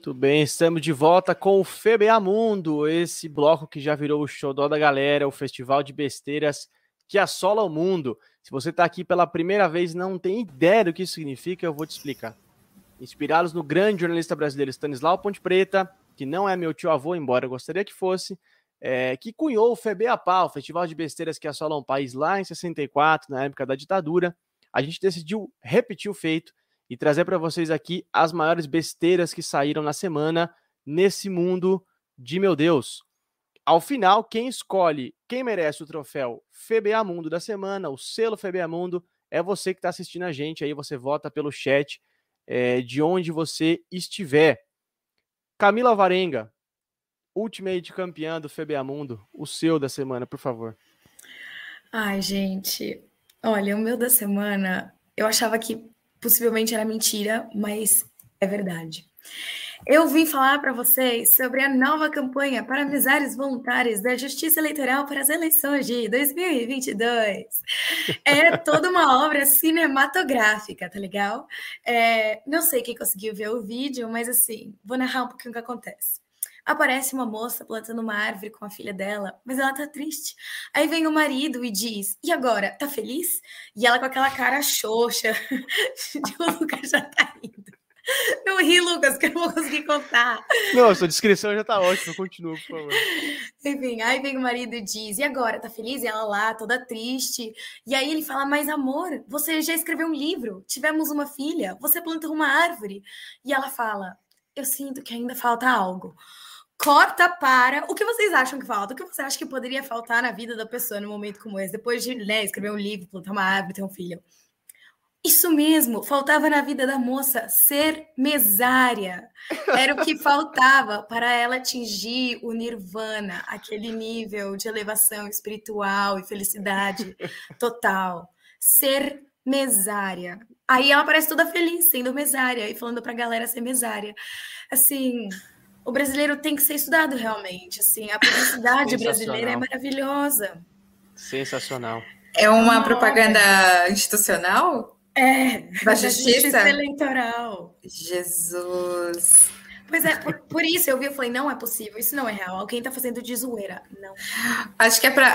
Muito bem, estamos de volta com o FBA Mundo, esse bloco que já virou o xodó da galera, o festival de besteiras que assola o mundo. Se você está aqui pela primeira vez e não tem ideia do que isso significa, eu vou te explicar. Inspirados no grande jornalista brasileiro Stanislau Ponte Preta, que não é meu tio avô, embora eu gostaria que fosse, é, que cunhou o FBA Pau, o Festival de Besteiras que assola um país lá em 64, na época da ditadura. A gente decidiu repetir o feito e trazer para vocês aqui as maiores besteiras que saíram na semana nesse mundo de meu Deus. Ao final, quem escolhe quem merece o troféu FBA Mundo da semana, o selo FBA Mundo, é você que está assistindo a gente. Aí você vota pelo chat é, de onde você estiver. Camila Varenga, Ultimate campeã do FBA Mundo, o seu da semana, por favor. Ai, gente, olha, o meu da semana, eu achava que possivelmente era mentira, mas é verdade. Eu vim falar para vocês sobre a nova campanha para amizares voluntários da Justiça Eleitoral para as eleições de 2022. É toda uma obra cinematográfica, tá legal? É, não sei quem conseguiu ver o vídeo, mas assim, vou narrar um pouquinho o que acontece. Aparece uma moça plantando uma árvore com a filha dela, mas ela tá triste. Aí vem o marido e diz: E agora, tá feliz? E ela com aquela cara xoxa, o Lucas já tá indo. Não ri, Lucas, que eu não vou conseguir contar. Não, sua descrição já tá ótima, continua, por favor. Enfim, aí vem o marido e diz: E agora, tá feliz? E ela lá, toda triste. E aí ele fala: Mas amor, você já escreveu um livro, tivemos uma filha, você plantou uma árvore. E ela fala: Eu sinto que ainda falta algo corta para o que vocês acham que falta, o que você acha que poderia faltar na vida da pessoa num momento como esse, depois de né, escrever um livro, plantar uma árvore, ter um filho. Isso mesmo, faltava na vida da moça ser mesária. Era o que faltava para ela atingir o nirvana, aquele nível de elevação espiritual e felicidade total. Ser mesária. Aí ela parece toda feliz sendo mesária e falando para a galera ser mesária. Assim, o brasileiro tem que ser estudado realmente. Assim, a publicidade brasileira é maravilhosa. Sensacional. É uma propaganda institucional? É, da justiça? justiça eleitoral. Jesus. Pois é, por, por, isso eu vi, eu falei, não é possível, isso não é real. Alguém tá fazendo de zoeira. Não. Acho que é para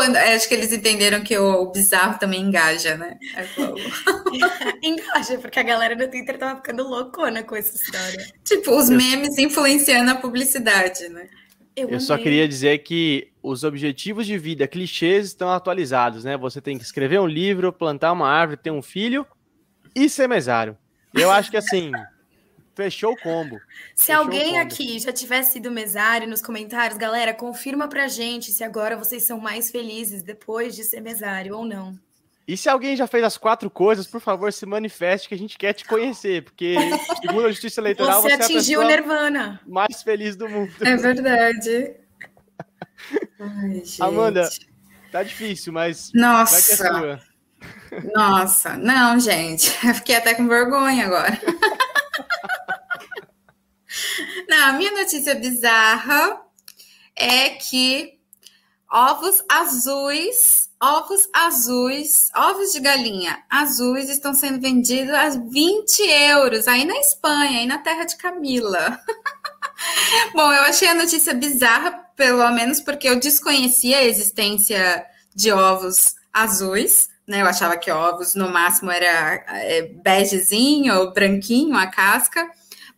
Quando, acho que eles entenderam que o, o bizarro também engaja, né? engaja, porque a galera no Twitter tava ficando loucona com essa história. Tipo, os memes influenciando a publicidade, né? Eu, Eu só queria dizer que os objetivos de vida clichês estão atualizados, né? Você tem que escrever um livro, plantar uma árvore, ter um filho e ser mesário. Eu acho que assim, Fechou o combo. Se Fechou alguém aqui já tivesse sido mesário nos comentários, galera, confirma pra gente se agora vocês são mais felizes depois de ser mesário ou não. E se alguém já fez as quatro coisas, por favor, se manifeste que a gente quer te conhecer, porque segundo a Justiça Eleitoral você, você atingiu é o Nirvana. Mais feliz do mundo. É verdade. Ai, Amanda, tá difícil, mas Nossa. É Nossa, não, gente. Eu fiquei até com vergonha agora. Não, a minha notícia bizarra é que ovos azuis, ovos azuis, ovos de galinha azuis estão sendo vendidos a 20 euros aí na Espanha, aí na terra de Camila. Bom, eu achei a notícia bizarra, pelo menos porque eu desconhecia a existência de ovos azuis. Né, eu achava que ovos no máximo era é, begezinho ou branquinho a casca,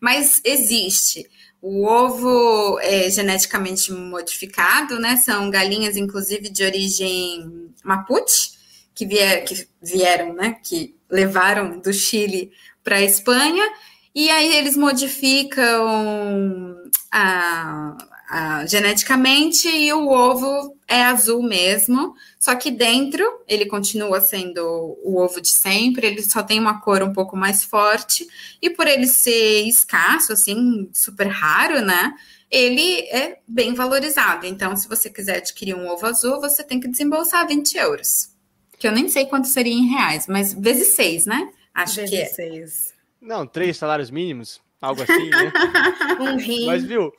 mas existe. O ovo é geneticamente modificado, né? São galinhas, inclusive, de origem Mapuche, que, vier, que vieram, né? Que levaram do Chile para a Espanha. E aí eles modificam a, geneticamente e o ovo é azul mesmo, só que dentro ele continua sendo o ovo de sempre, ele só tem uma cor um pouco mais forte, e por ele ser escasso, assim, super raro, né? Ele é bem valorizado. Então, se você quiser adquirir um ovo azul, você tem que desembolsar 20 euros. Que eu nem sei quanto seria em reais, mas vezes seis, né? Acho vezes que é. seis. Não, três salários mínimos, algo assim, né? um rim. Mas viu,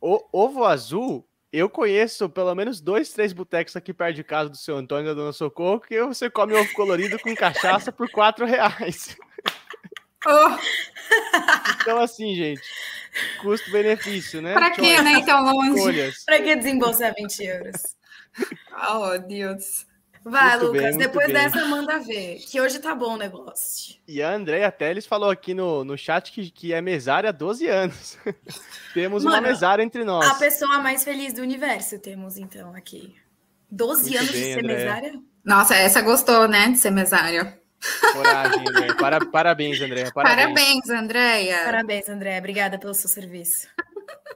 o ovo azul, eu conheço pelo menos dois, três botecos aqui perto de casa do seu Antônio da Dona Socorro que você come ovo colorido com cachaça por quatro reais. Oh. Então, assim, gente, custo-benefício, né? Pra que, né? Então, longe. Pra que desembolsar 20 euros? Oh, Deus. Vai, muito Lucas, bem, depois bem. dessa manda ver, que hoje tá bom o negócio. E a Andréia Teles falou aqui no, no chat que, que é mesária há 12 anos. temos Mano, uma mesária entre nós. A pessoa mais feliz do universo temos, então, aqui. 12 muito anos bem, de ser Andréia. mesária? Nossa, essa gostou, né, de ser mesária. Coragem, Andréia. Para, parabéns, Andréia. Parabéns, Parabéns Andréia. Parabéns, Andréia. Obrigada pelo seu serviço.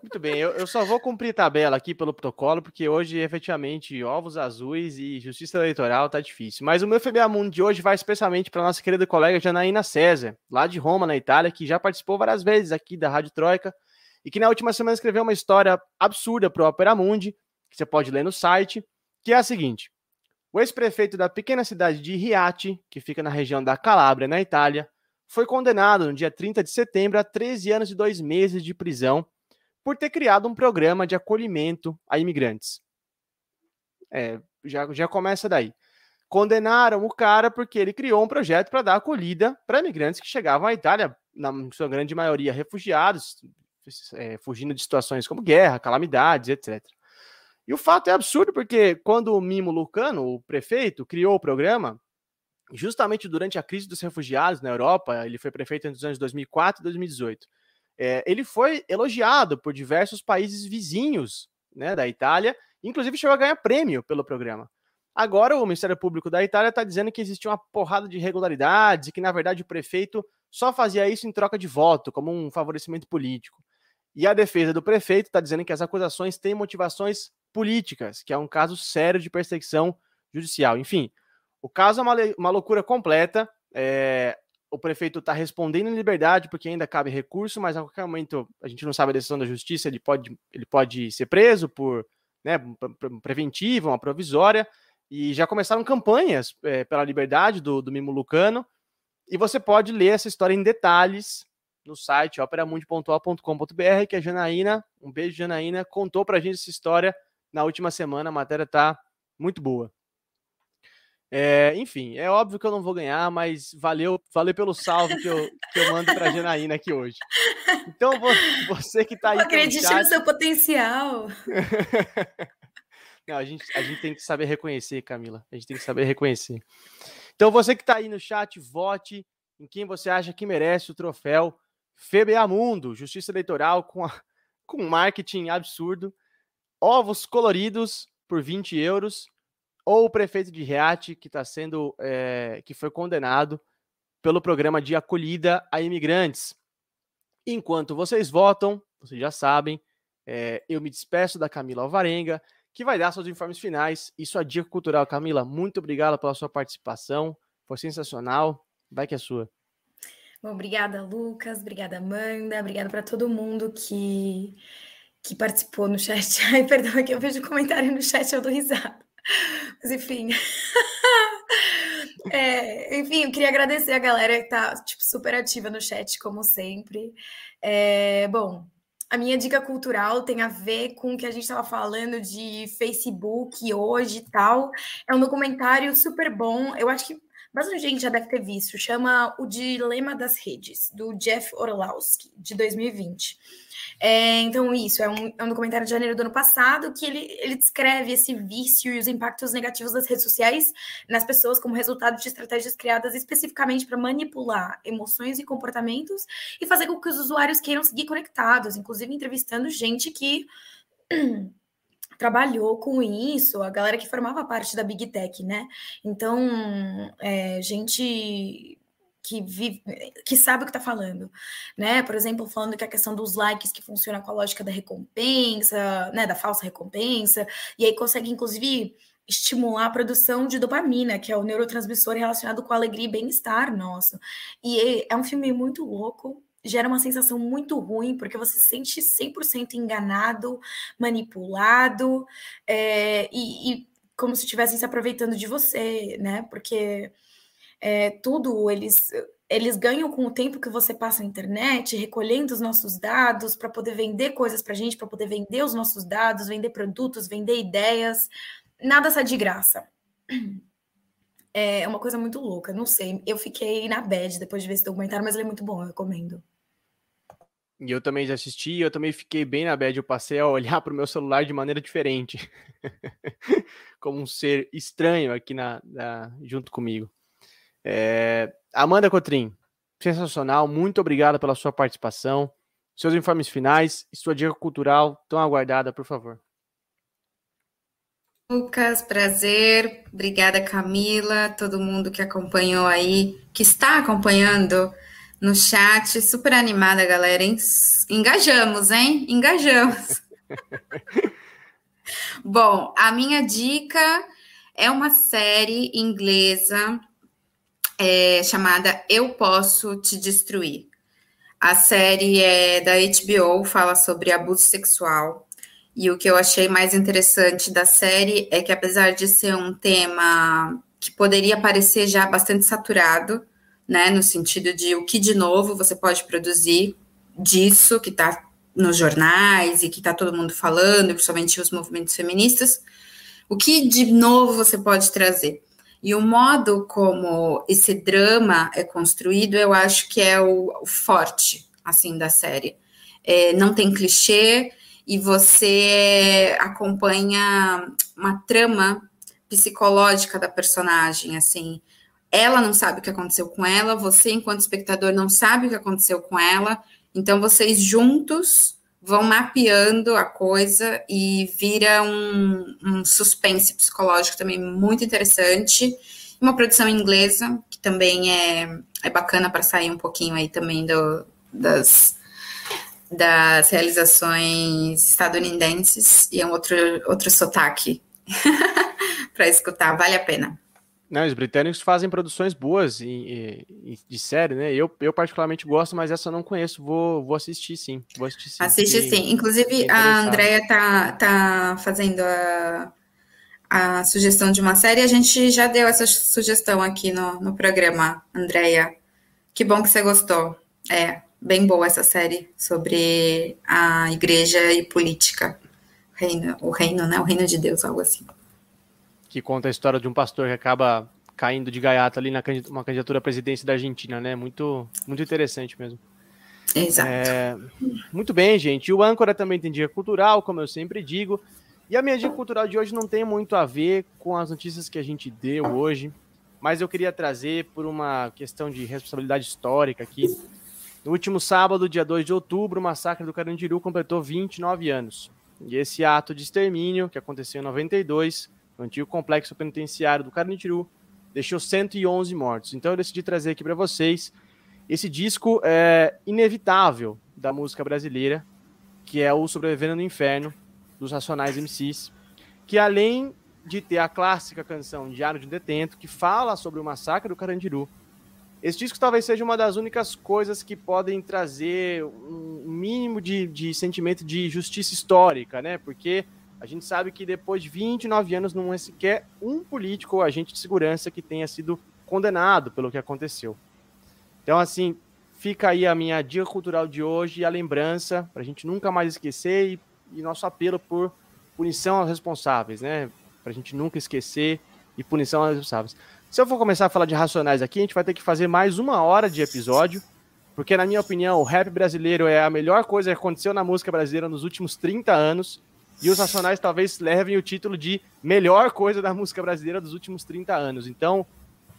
Muito bem, eu, eu, só vou cumprir tabela aqui pelo protocolo, porque hoje, efetivamente, ovos azuis e justiça eleitoral tá difícil. Mas o meu FBA Mundo de hoje vai especialmente para nossa querida colega Janaína César, lá de Roma, na Itália, que já participou várias vezes aqui da Rádio Troika e que na última semana escreveu uma história absurda para o Opera Mundi, que você pode ler no site, que é a seguinte. O ex-prefeito da pequena cidade de Riati, que fica na região da Calábria, na Itália, foi condenado no dia 30 de setembro a 13 anos e dois meses de prisão por ter criado um programa de acolhimento a imigrantes. É, já, já começa daí. Condenaram o cara porque ele criou um projeto para dar acolhida para imigrantes que chegavam à Itália, na sua grande maioria refugiados, é, fugindo de situações como guerra, calamidades, etc. E o fato é absurdo porque quando o Mimo Lucano, o prefeito, criou o programa, justamente durante a crise dos refugiados na Europa, ele foi prefeito entre os anos 2004 e 2018. É, ele foi elogiado por diversos países vizinhos né, da Itália, inclusive chegou a ganhar prêmio pelo programa. Agora, o Ministério Público da Itália está dizendo que existia uma porrada de irregularidades e que, na verdade, o prefeito só fazia isso em troca de voto, como um favorecimento político. E a defesa do prefeito está dizendo que as acusações têm motivações políticas, que é um caso sério de perseguição judicial. Enfim, o caso é uma, uma loucura completa. É, o prefeito está respondendo em liberdade porque ainda cabe recurso, mas a qualquer momento a gente não sabe a decisão da justiça, ele pode, ele pode ser preso por né, preventiva, uma provisória, e já começaram campanhas é, pela liberdade do, do Mimo Lucano, e você pode ler essa história em detalhes no site operamundi.com.br, que a Janaína, um beijo Janaína, contou pra gente essa história na última semana, a matéria tá muito boa. É, enfim, é óbvio que eu não vou ganhar, mas valeu, valeu pelo salve que eu, que eu mando para a Janaína aqui hoje. Então, você que está aí. Acredite chat... no seu potencial. não, a gente, a gente tem que saber reconhecer, Camila. A gente tem que saber reconhecer. Então, você que está aí no chat, vote em quem você acha que merece o troféu FBA Mundo, Justiça Eleitoral com, a, com marketing absurdo, ovos coloridos por 20 euros, ou o prefeito de Reate, que está sendo, é, que foi condenado pelo programa de acolhida a imigrantes. Enquanto vocês votam, vocês já sabem, é, eu me despeço da Camila Alvarenga, que vai dar seus informes finais e sua dica cultural. Camila, muito obrigado pela sua participação, foi sensacional. Vai que é sua. Bom, obrigada, Lucas. Obrigada, Amanda. Obrigada para todo mundo que, que participou no chat. Ai, perdão, aqui eu vejo comentário no chat, eu dou risada. Mas enfim. é, enfim, eu queria agradecer a galera que tá tipo, super ativa no chat, como sempre. É, bom, a minha dica cultural tem a ver com o que a gente estava falando de Facebook hoje e tal. É um documentário super bom. Eu acho que bastante gente já deve ter visto, chama O Dilema das Redes, do Jeff Orlowski, de 2020. É, então, isso, é um, é um documentário de janeiro do ano passado que ele, ele descreve esse vício e os impactos negativos das redes sociais nas pessoas como resultado de estratégias criadas especificamente para manipular emoções e comportamentos e fazer com que os usuários queiram seguir conectados, inclusive entrevistando gente que trabalhou com isso, a galera que formava parte da Big Tech, né? Então, é, gente que vive, que sabe o que está falando, né? Por exemplo, falando que a questão dos likes que funciona com a lógica da recompensa, né? Da falsa recompensa, e aí consegue, inclusive, estimular a produção de dopamina, que é o neurotransmissor relacionado com alegria e bem-estar nosso. E é um filme muito louco, gera uma sensação muito ruim, porque você se sente 100% enganado, manipulado, é, e, e, como se estivessem se aproveitando de você, né? Porque é, tudo eles eles ganham com o tempo que você passa na internet, recolhendo os nossos dados para poder vender coisas para a gente, para poder vender os nossos dados, vender produtos, vender ideias. Nada sai de graça. É uma coisa muito louca, não sei. Eu fiquei na bad depois de ver esse documentário, mas ele é muito bom, eu recomendo. E eu também já assisti, eu também fiquei bem na bad. Eu passei a olhar para o meu celular de maneira diferente, como um ser estranho aqui na, na junto comigo. É... Amanda Cotrim, sensacional. Muito obrigado pela sua participação. Seus informes finais e sua dica cultural tão aguardada, por favor. Lucas, prazer. Obrigada, Camila, todo mundo que acompanhou aí, que está acompanhando no chat, super animada, galera. Engajamos, hein? Engajamos. Bom, a minha dica é uma série inglesa é, chamada Eu Posso Te Destruir. A série é da HBO, fala sobre abuso sexual. E o que eu achei mais interessante da série é que, apesar de ser um tema que poderia parecer já bastante saturado, né, no sentido de o que de novo você pode produzir disso que está nos jornais e que está todo mundo falando, principalmente os movimentos feministas, o que de novo você pode trazer? E o modo como esse drama é construído, eu acho que é o, o forte, assim, da série. É, não tem clichê e você acompanha uma trama psicológica da personagem, assim. Ela não sabe o que aconteceu com ela, você, enquanto espectador, não sabe o que aconteceu com ela, então vocês juntos vão mapeando a coisa e vira um, um suspense psicológico também muito interessante. Uma produção inglesa, que também é, é bacana para sair um pouquinho aí também do, das, das realizações estadunidenses, e é um outro, outro sotaque para escutar, vale a pena. Não, os britânicos fazem produções boas de série, né? Eu, eu particularmente gosto, mas essa eu não conheço. Vou, vou assistir sim. Vou assistir sim. Assiste sim. Inclusive, a Andrea tá, tá fazendo a, a sugestão de uma série. A gente já deu essa sugestão aqui no, no programa, Andrea. Que bom que você gostou. É, bem boa essa série sobre a igreja e política. Reino, o reino, né? O reino de Deus, algo assim que conta a história de um pastor que acaba caindo de gaiato ali na uma candidatura à presidência da Argentina, né? Muito, muito interessante mesmo. Exato. É, muito bem, gente. O âncora também tem dica cultural, como eu sempre digo. E a minha dica cultural de hoje não tem muito a ver com as notícias que a gente deu hoje, mas eu queria trazer por uma questão de responsabilidade histórica aqui. No último sábado, dia 2 de outubro, o massacre do Carandiru completou 29 anos. E esse ato de extermínio, que aconteceu em 92, antigo complexo penitenciário do Carandiru, deixou 111 mortos. Então eu decidi trazer aqui para vocês esse disco é, inevitável da música brasileira, que é o Sobrevivendo no Inferno, dos Racionais MCs, que além de ter a clássica canção Diário de um Detento, que fala sobre o massacre do Carandiru, esse disco talvez seja uma das únicas coisas que podem trazer um mínimo de, de sentimento de justiça histórica, né? Porque a gente sabe que depois de 29 anos não é sequer um político ou agente de segurança que tenha sido condenado pelo que aconteceu. Então, assim, fica aí a minha dica cultural de hoje e a lembrança, para a gente nunca mais esquecer, e, e, nosso apelo por punição aos responsáveis, né? Para a gente nunca esquecer e punição aos responsáveis. Se eu for começar a falar de racionais aqui, a gente vai ter que fazer mais uma hora de episódio, porque, na minha opinião, o rap brasileiro é a melhor coisa que aconteceu na música brasileira nos últimos 30 anos. E os Racionais talvez levem o título de melhor coisa da música brasileira dos últimos 30 anos. Então,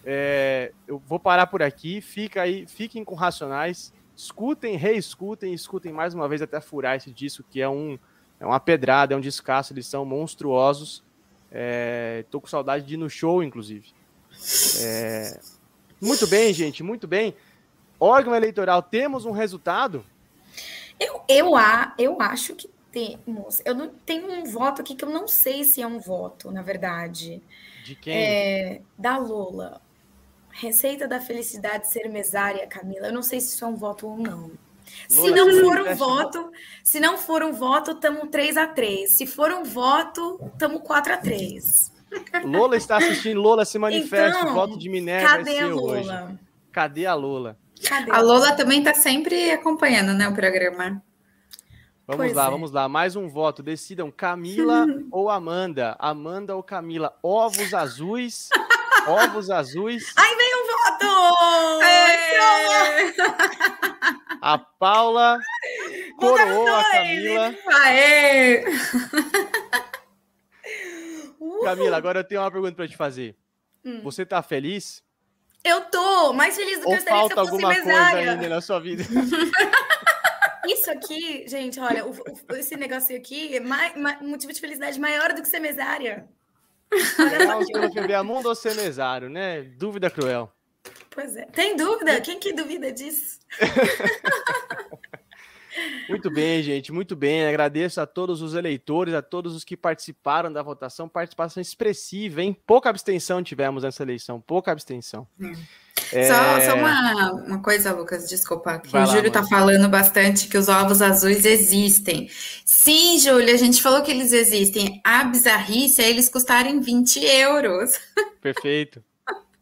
é, eu vou parar por aqui. Fica aí, fiquem com Racionais. Escutem, reescutem, escutem mais uma vez até furar esse disco, que é, um, é uma pedrada, é um descasso, eles são monstruosos. É, tô com saudade de ir no show, inclusive. É, muito bem, gente, muito bem. Órgão eleitoral, temos um resultado? Eu, eu, eu acho que temos. Eu não tenho um voto aqui que eu não sei se é um voto, na verdade. De quem? É, da Lola. Receita da felicidade ser mesária, Camila. Eu não sei se isso é um voto ou não. Lola, se não for um voto, se não for um voto, estamos 3 a 3 Se for um voto, estamos 4 a 3 Lola está assistindo, Lola se manifesta, então, voto de Minerva cadê a Lola? Hoje. Cadê a Lola? Cadê a Lola também está sempre acompanhando né, o programa. Vamos pois lá, é. vamos lá. Mais um voto. Decidam Camila ou Amanda. Amanda ou Camila. Ovos azuis. ovos azuis. Ai, vem um voto! É. A Paula coroou a Camila. Aê! Camila, agora eu tenho uma pergunta para te fazer. Hum. Você tá feliz? Eu tô mais feliz do que Ou eu estaria falta se eu alguma mesária. coisa ainda na sua vida? Isso aqui, gente, olha, o, o, esse negócio aqui é mais, mais, motivo de felicidade maior do que ser mesária. Pelo PBA Mundo ou ser mesário, né? Dúvida cruel. Pois é. Tem dúvida? Quem que duvida disso? Muito bem, gente, muito bem. Agradeço a todos os eleitores, a todos os que participaram da votação. Participação expressiva, hein? Pouca abstenção tivemos nessa eleição, pouca abstenção. É. Só, só uma, uma, coisa, Lucas, desculpa, que Vai o Júlio está falando bastante que os ovos azuis existem. Sim, Júlio, a gente falou que eles existem. A bizarrice é eles custarem 20 euros. Perfeito,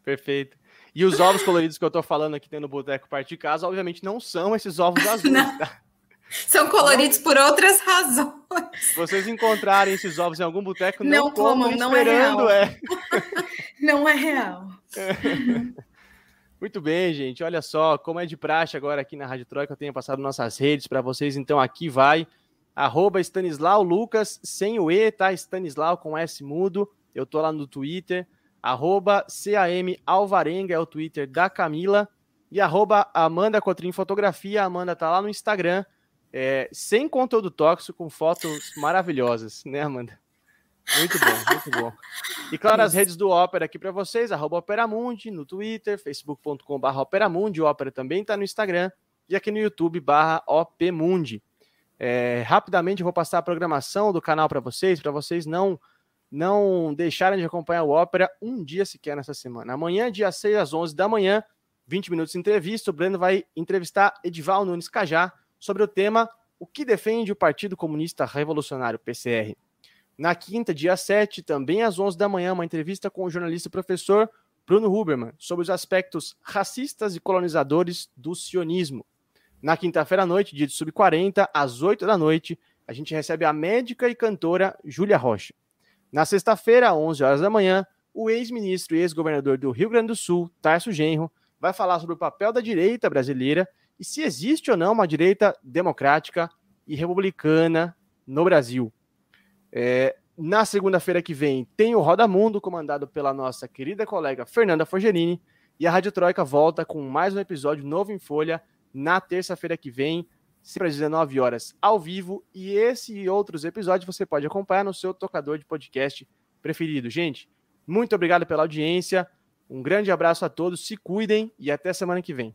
perfeito. E os ovos coloridos que eu estou falando aqui no Boteco Parte de Casa, obviamente não são esses ovos azuis, tá? São coloridos por outras razões. Se vocês encontrarem esses ovos em algum boteco, não, não comam, não é real. É. Não é real. Muito bem, gente. Olha só, como é de praxe agora aqui na Rádio Troika, eu tenho passado nossas redes para vocês. Então aqui vai, arroba Stanislau Lucas, sem o E, tá? Stanislau com S mudo. Eu tô lá no Twitter. Arroba CAM Alvarenga é o Twitter da Camila. E arroba Amanda Cotrim Fotografia. A Amanda tá lá no Instagram é, sem conteúdo tóxico, com fotos maravilhosas, né, Amanda? Muito bom, muito bom. E claro, as redes do Ópera aqui para vocês, arroba Operamundi no Twitter, facebook.com.br Operamundi, o Ópera também está no Instagram e aqui no YouTube, barra OPMundi. É, rapidamente eu vou passar a programação do canal para vocês, para vocês não não deixarem de acompanhar o Ópera um dia sequer nessa semana. Amanhã, dia 6 às 11 da manhã, 20 minutos de entrevista, o Breno vai entrevistar Edival Nunes Cajá, sobre o tema O que defende o Partido Comunista Revolucionário, PCR. Na quinta, dia 7, também às 11 da manhã, uma entrevista com o jornalista e professor Bruno Huberman sobre os aspectos racistas e colonizadores do sionismo. Na quinta-feira à noite, dia de sub-40, às 8 da noite, a gente recebe a médica e cantora Júlia Rocha. Na sexta-feira, às 11 horas da manhã, o ex-ministro e ex-governador do Rio Grande do Sul, Tarso Genro, vai falar sobre o papel da direita brasileira e se existe ou não uma direita democrática e republicana no Brasil. É, na segunda-feira que vem tem o Roda Mundo, comandado pela nossa querida colega Fernanda Forgerini, e a Rádio Troika volta com mais um episódio novo em Folha na terça-feira que vem, sempre às 19 horas, ao vivo. E esse e outros episódios você pode acompanhar no seu tocador de podcast preferido. Gente, muito obrigado pela audiência, um grande abraço a todos, se cuidem e até semana que vem.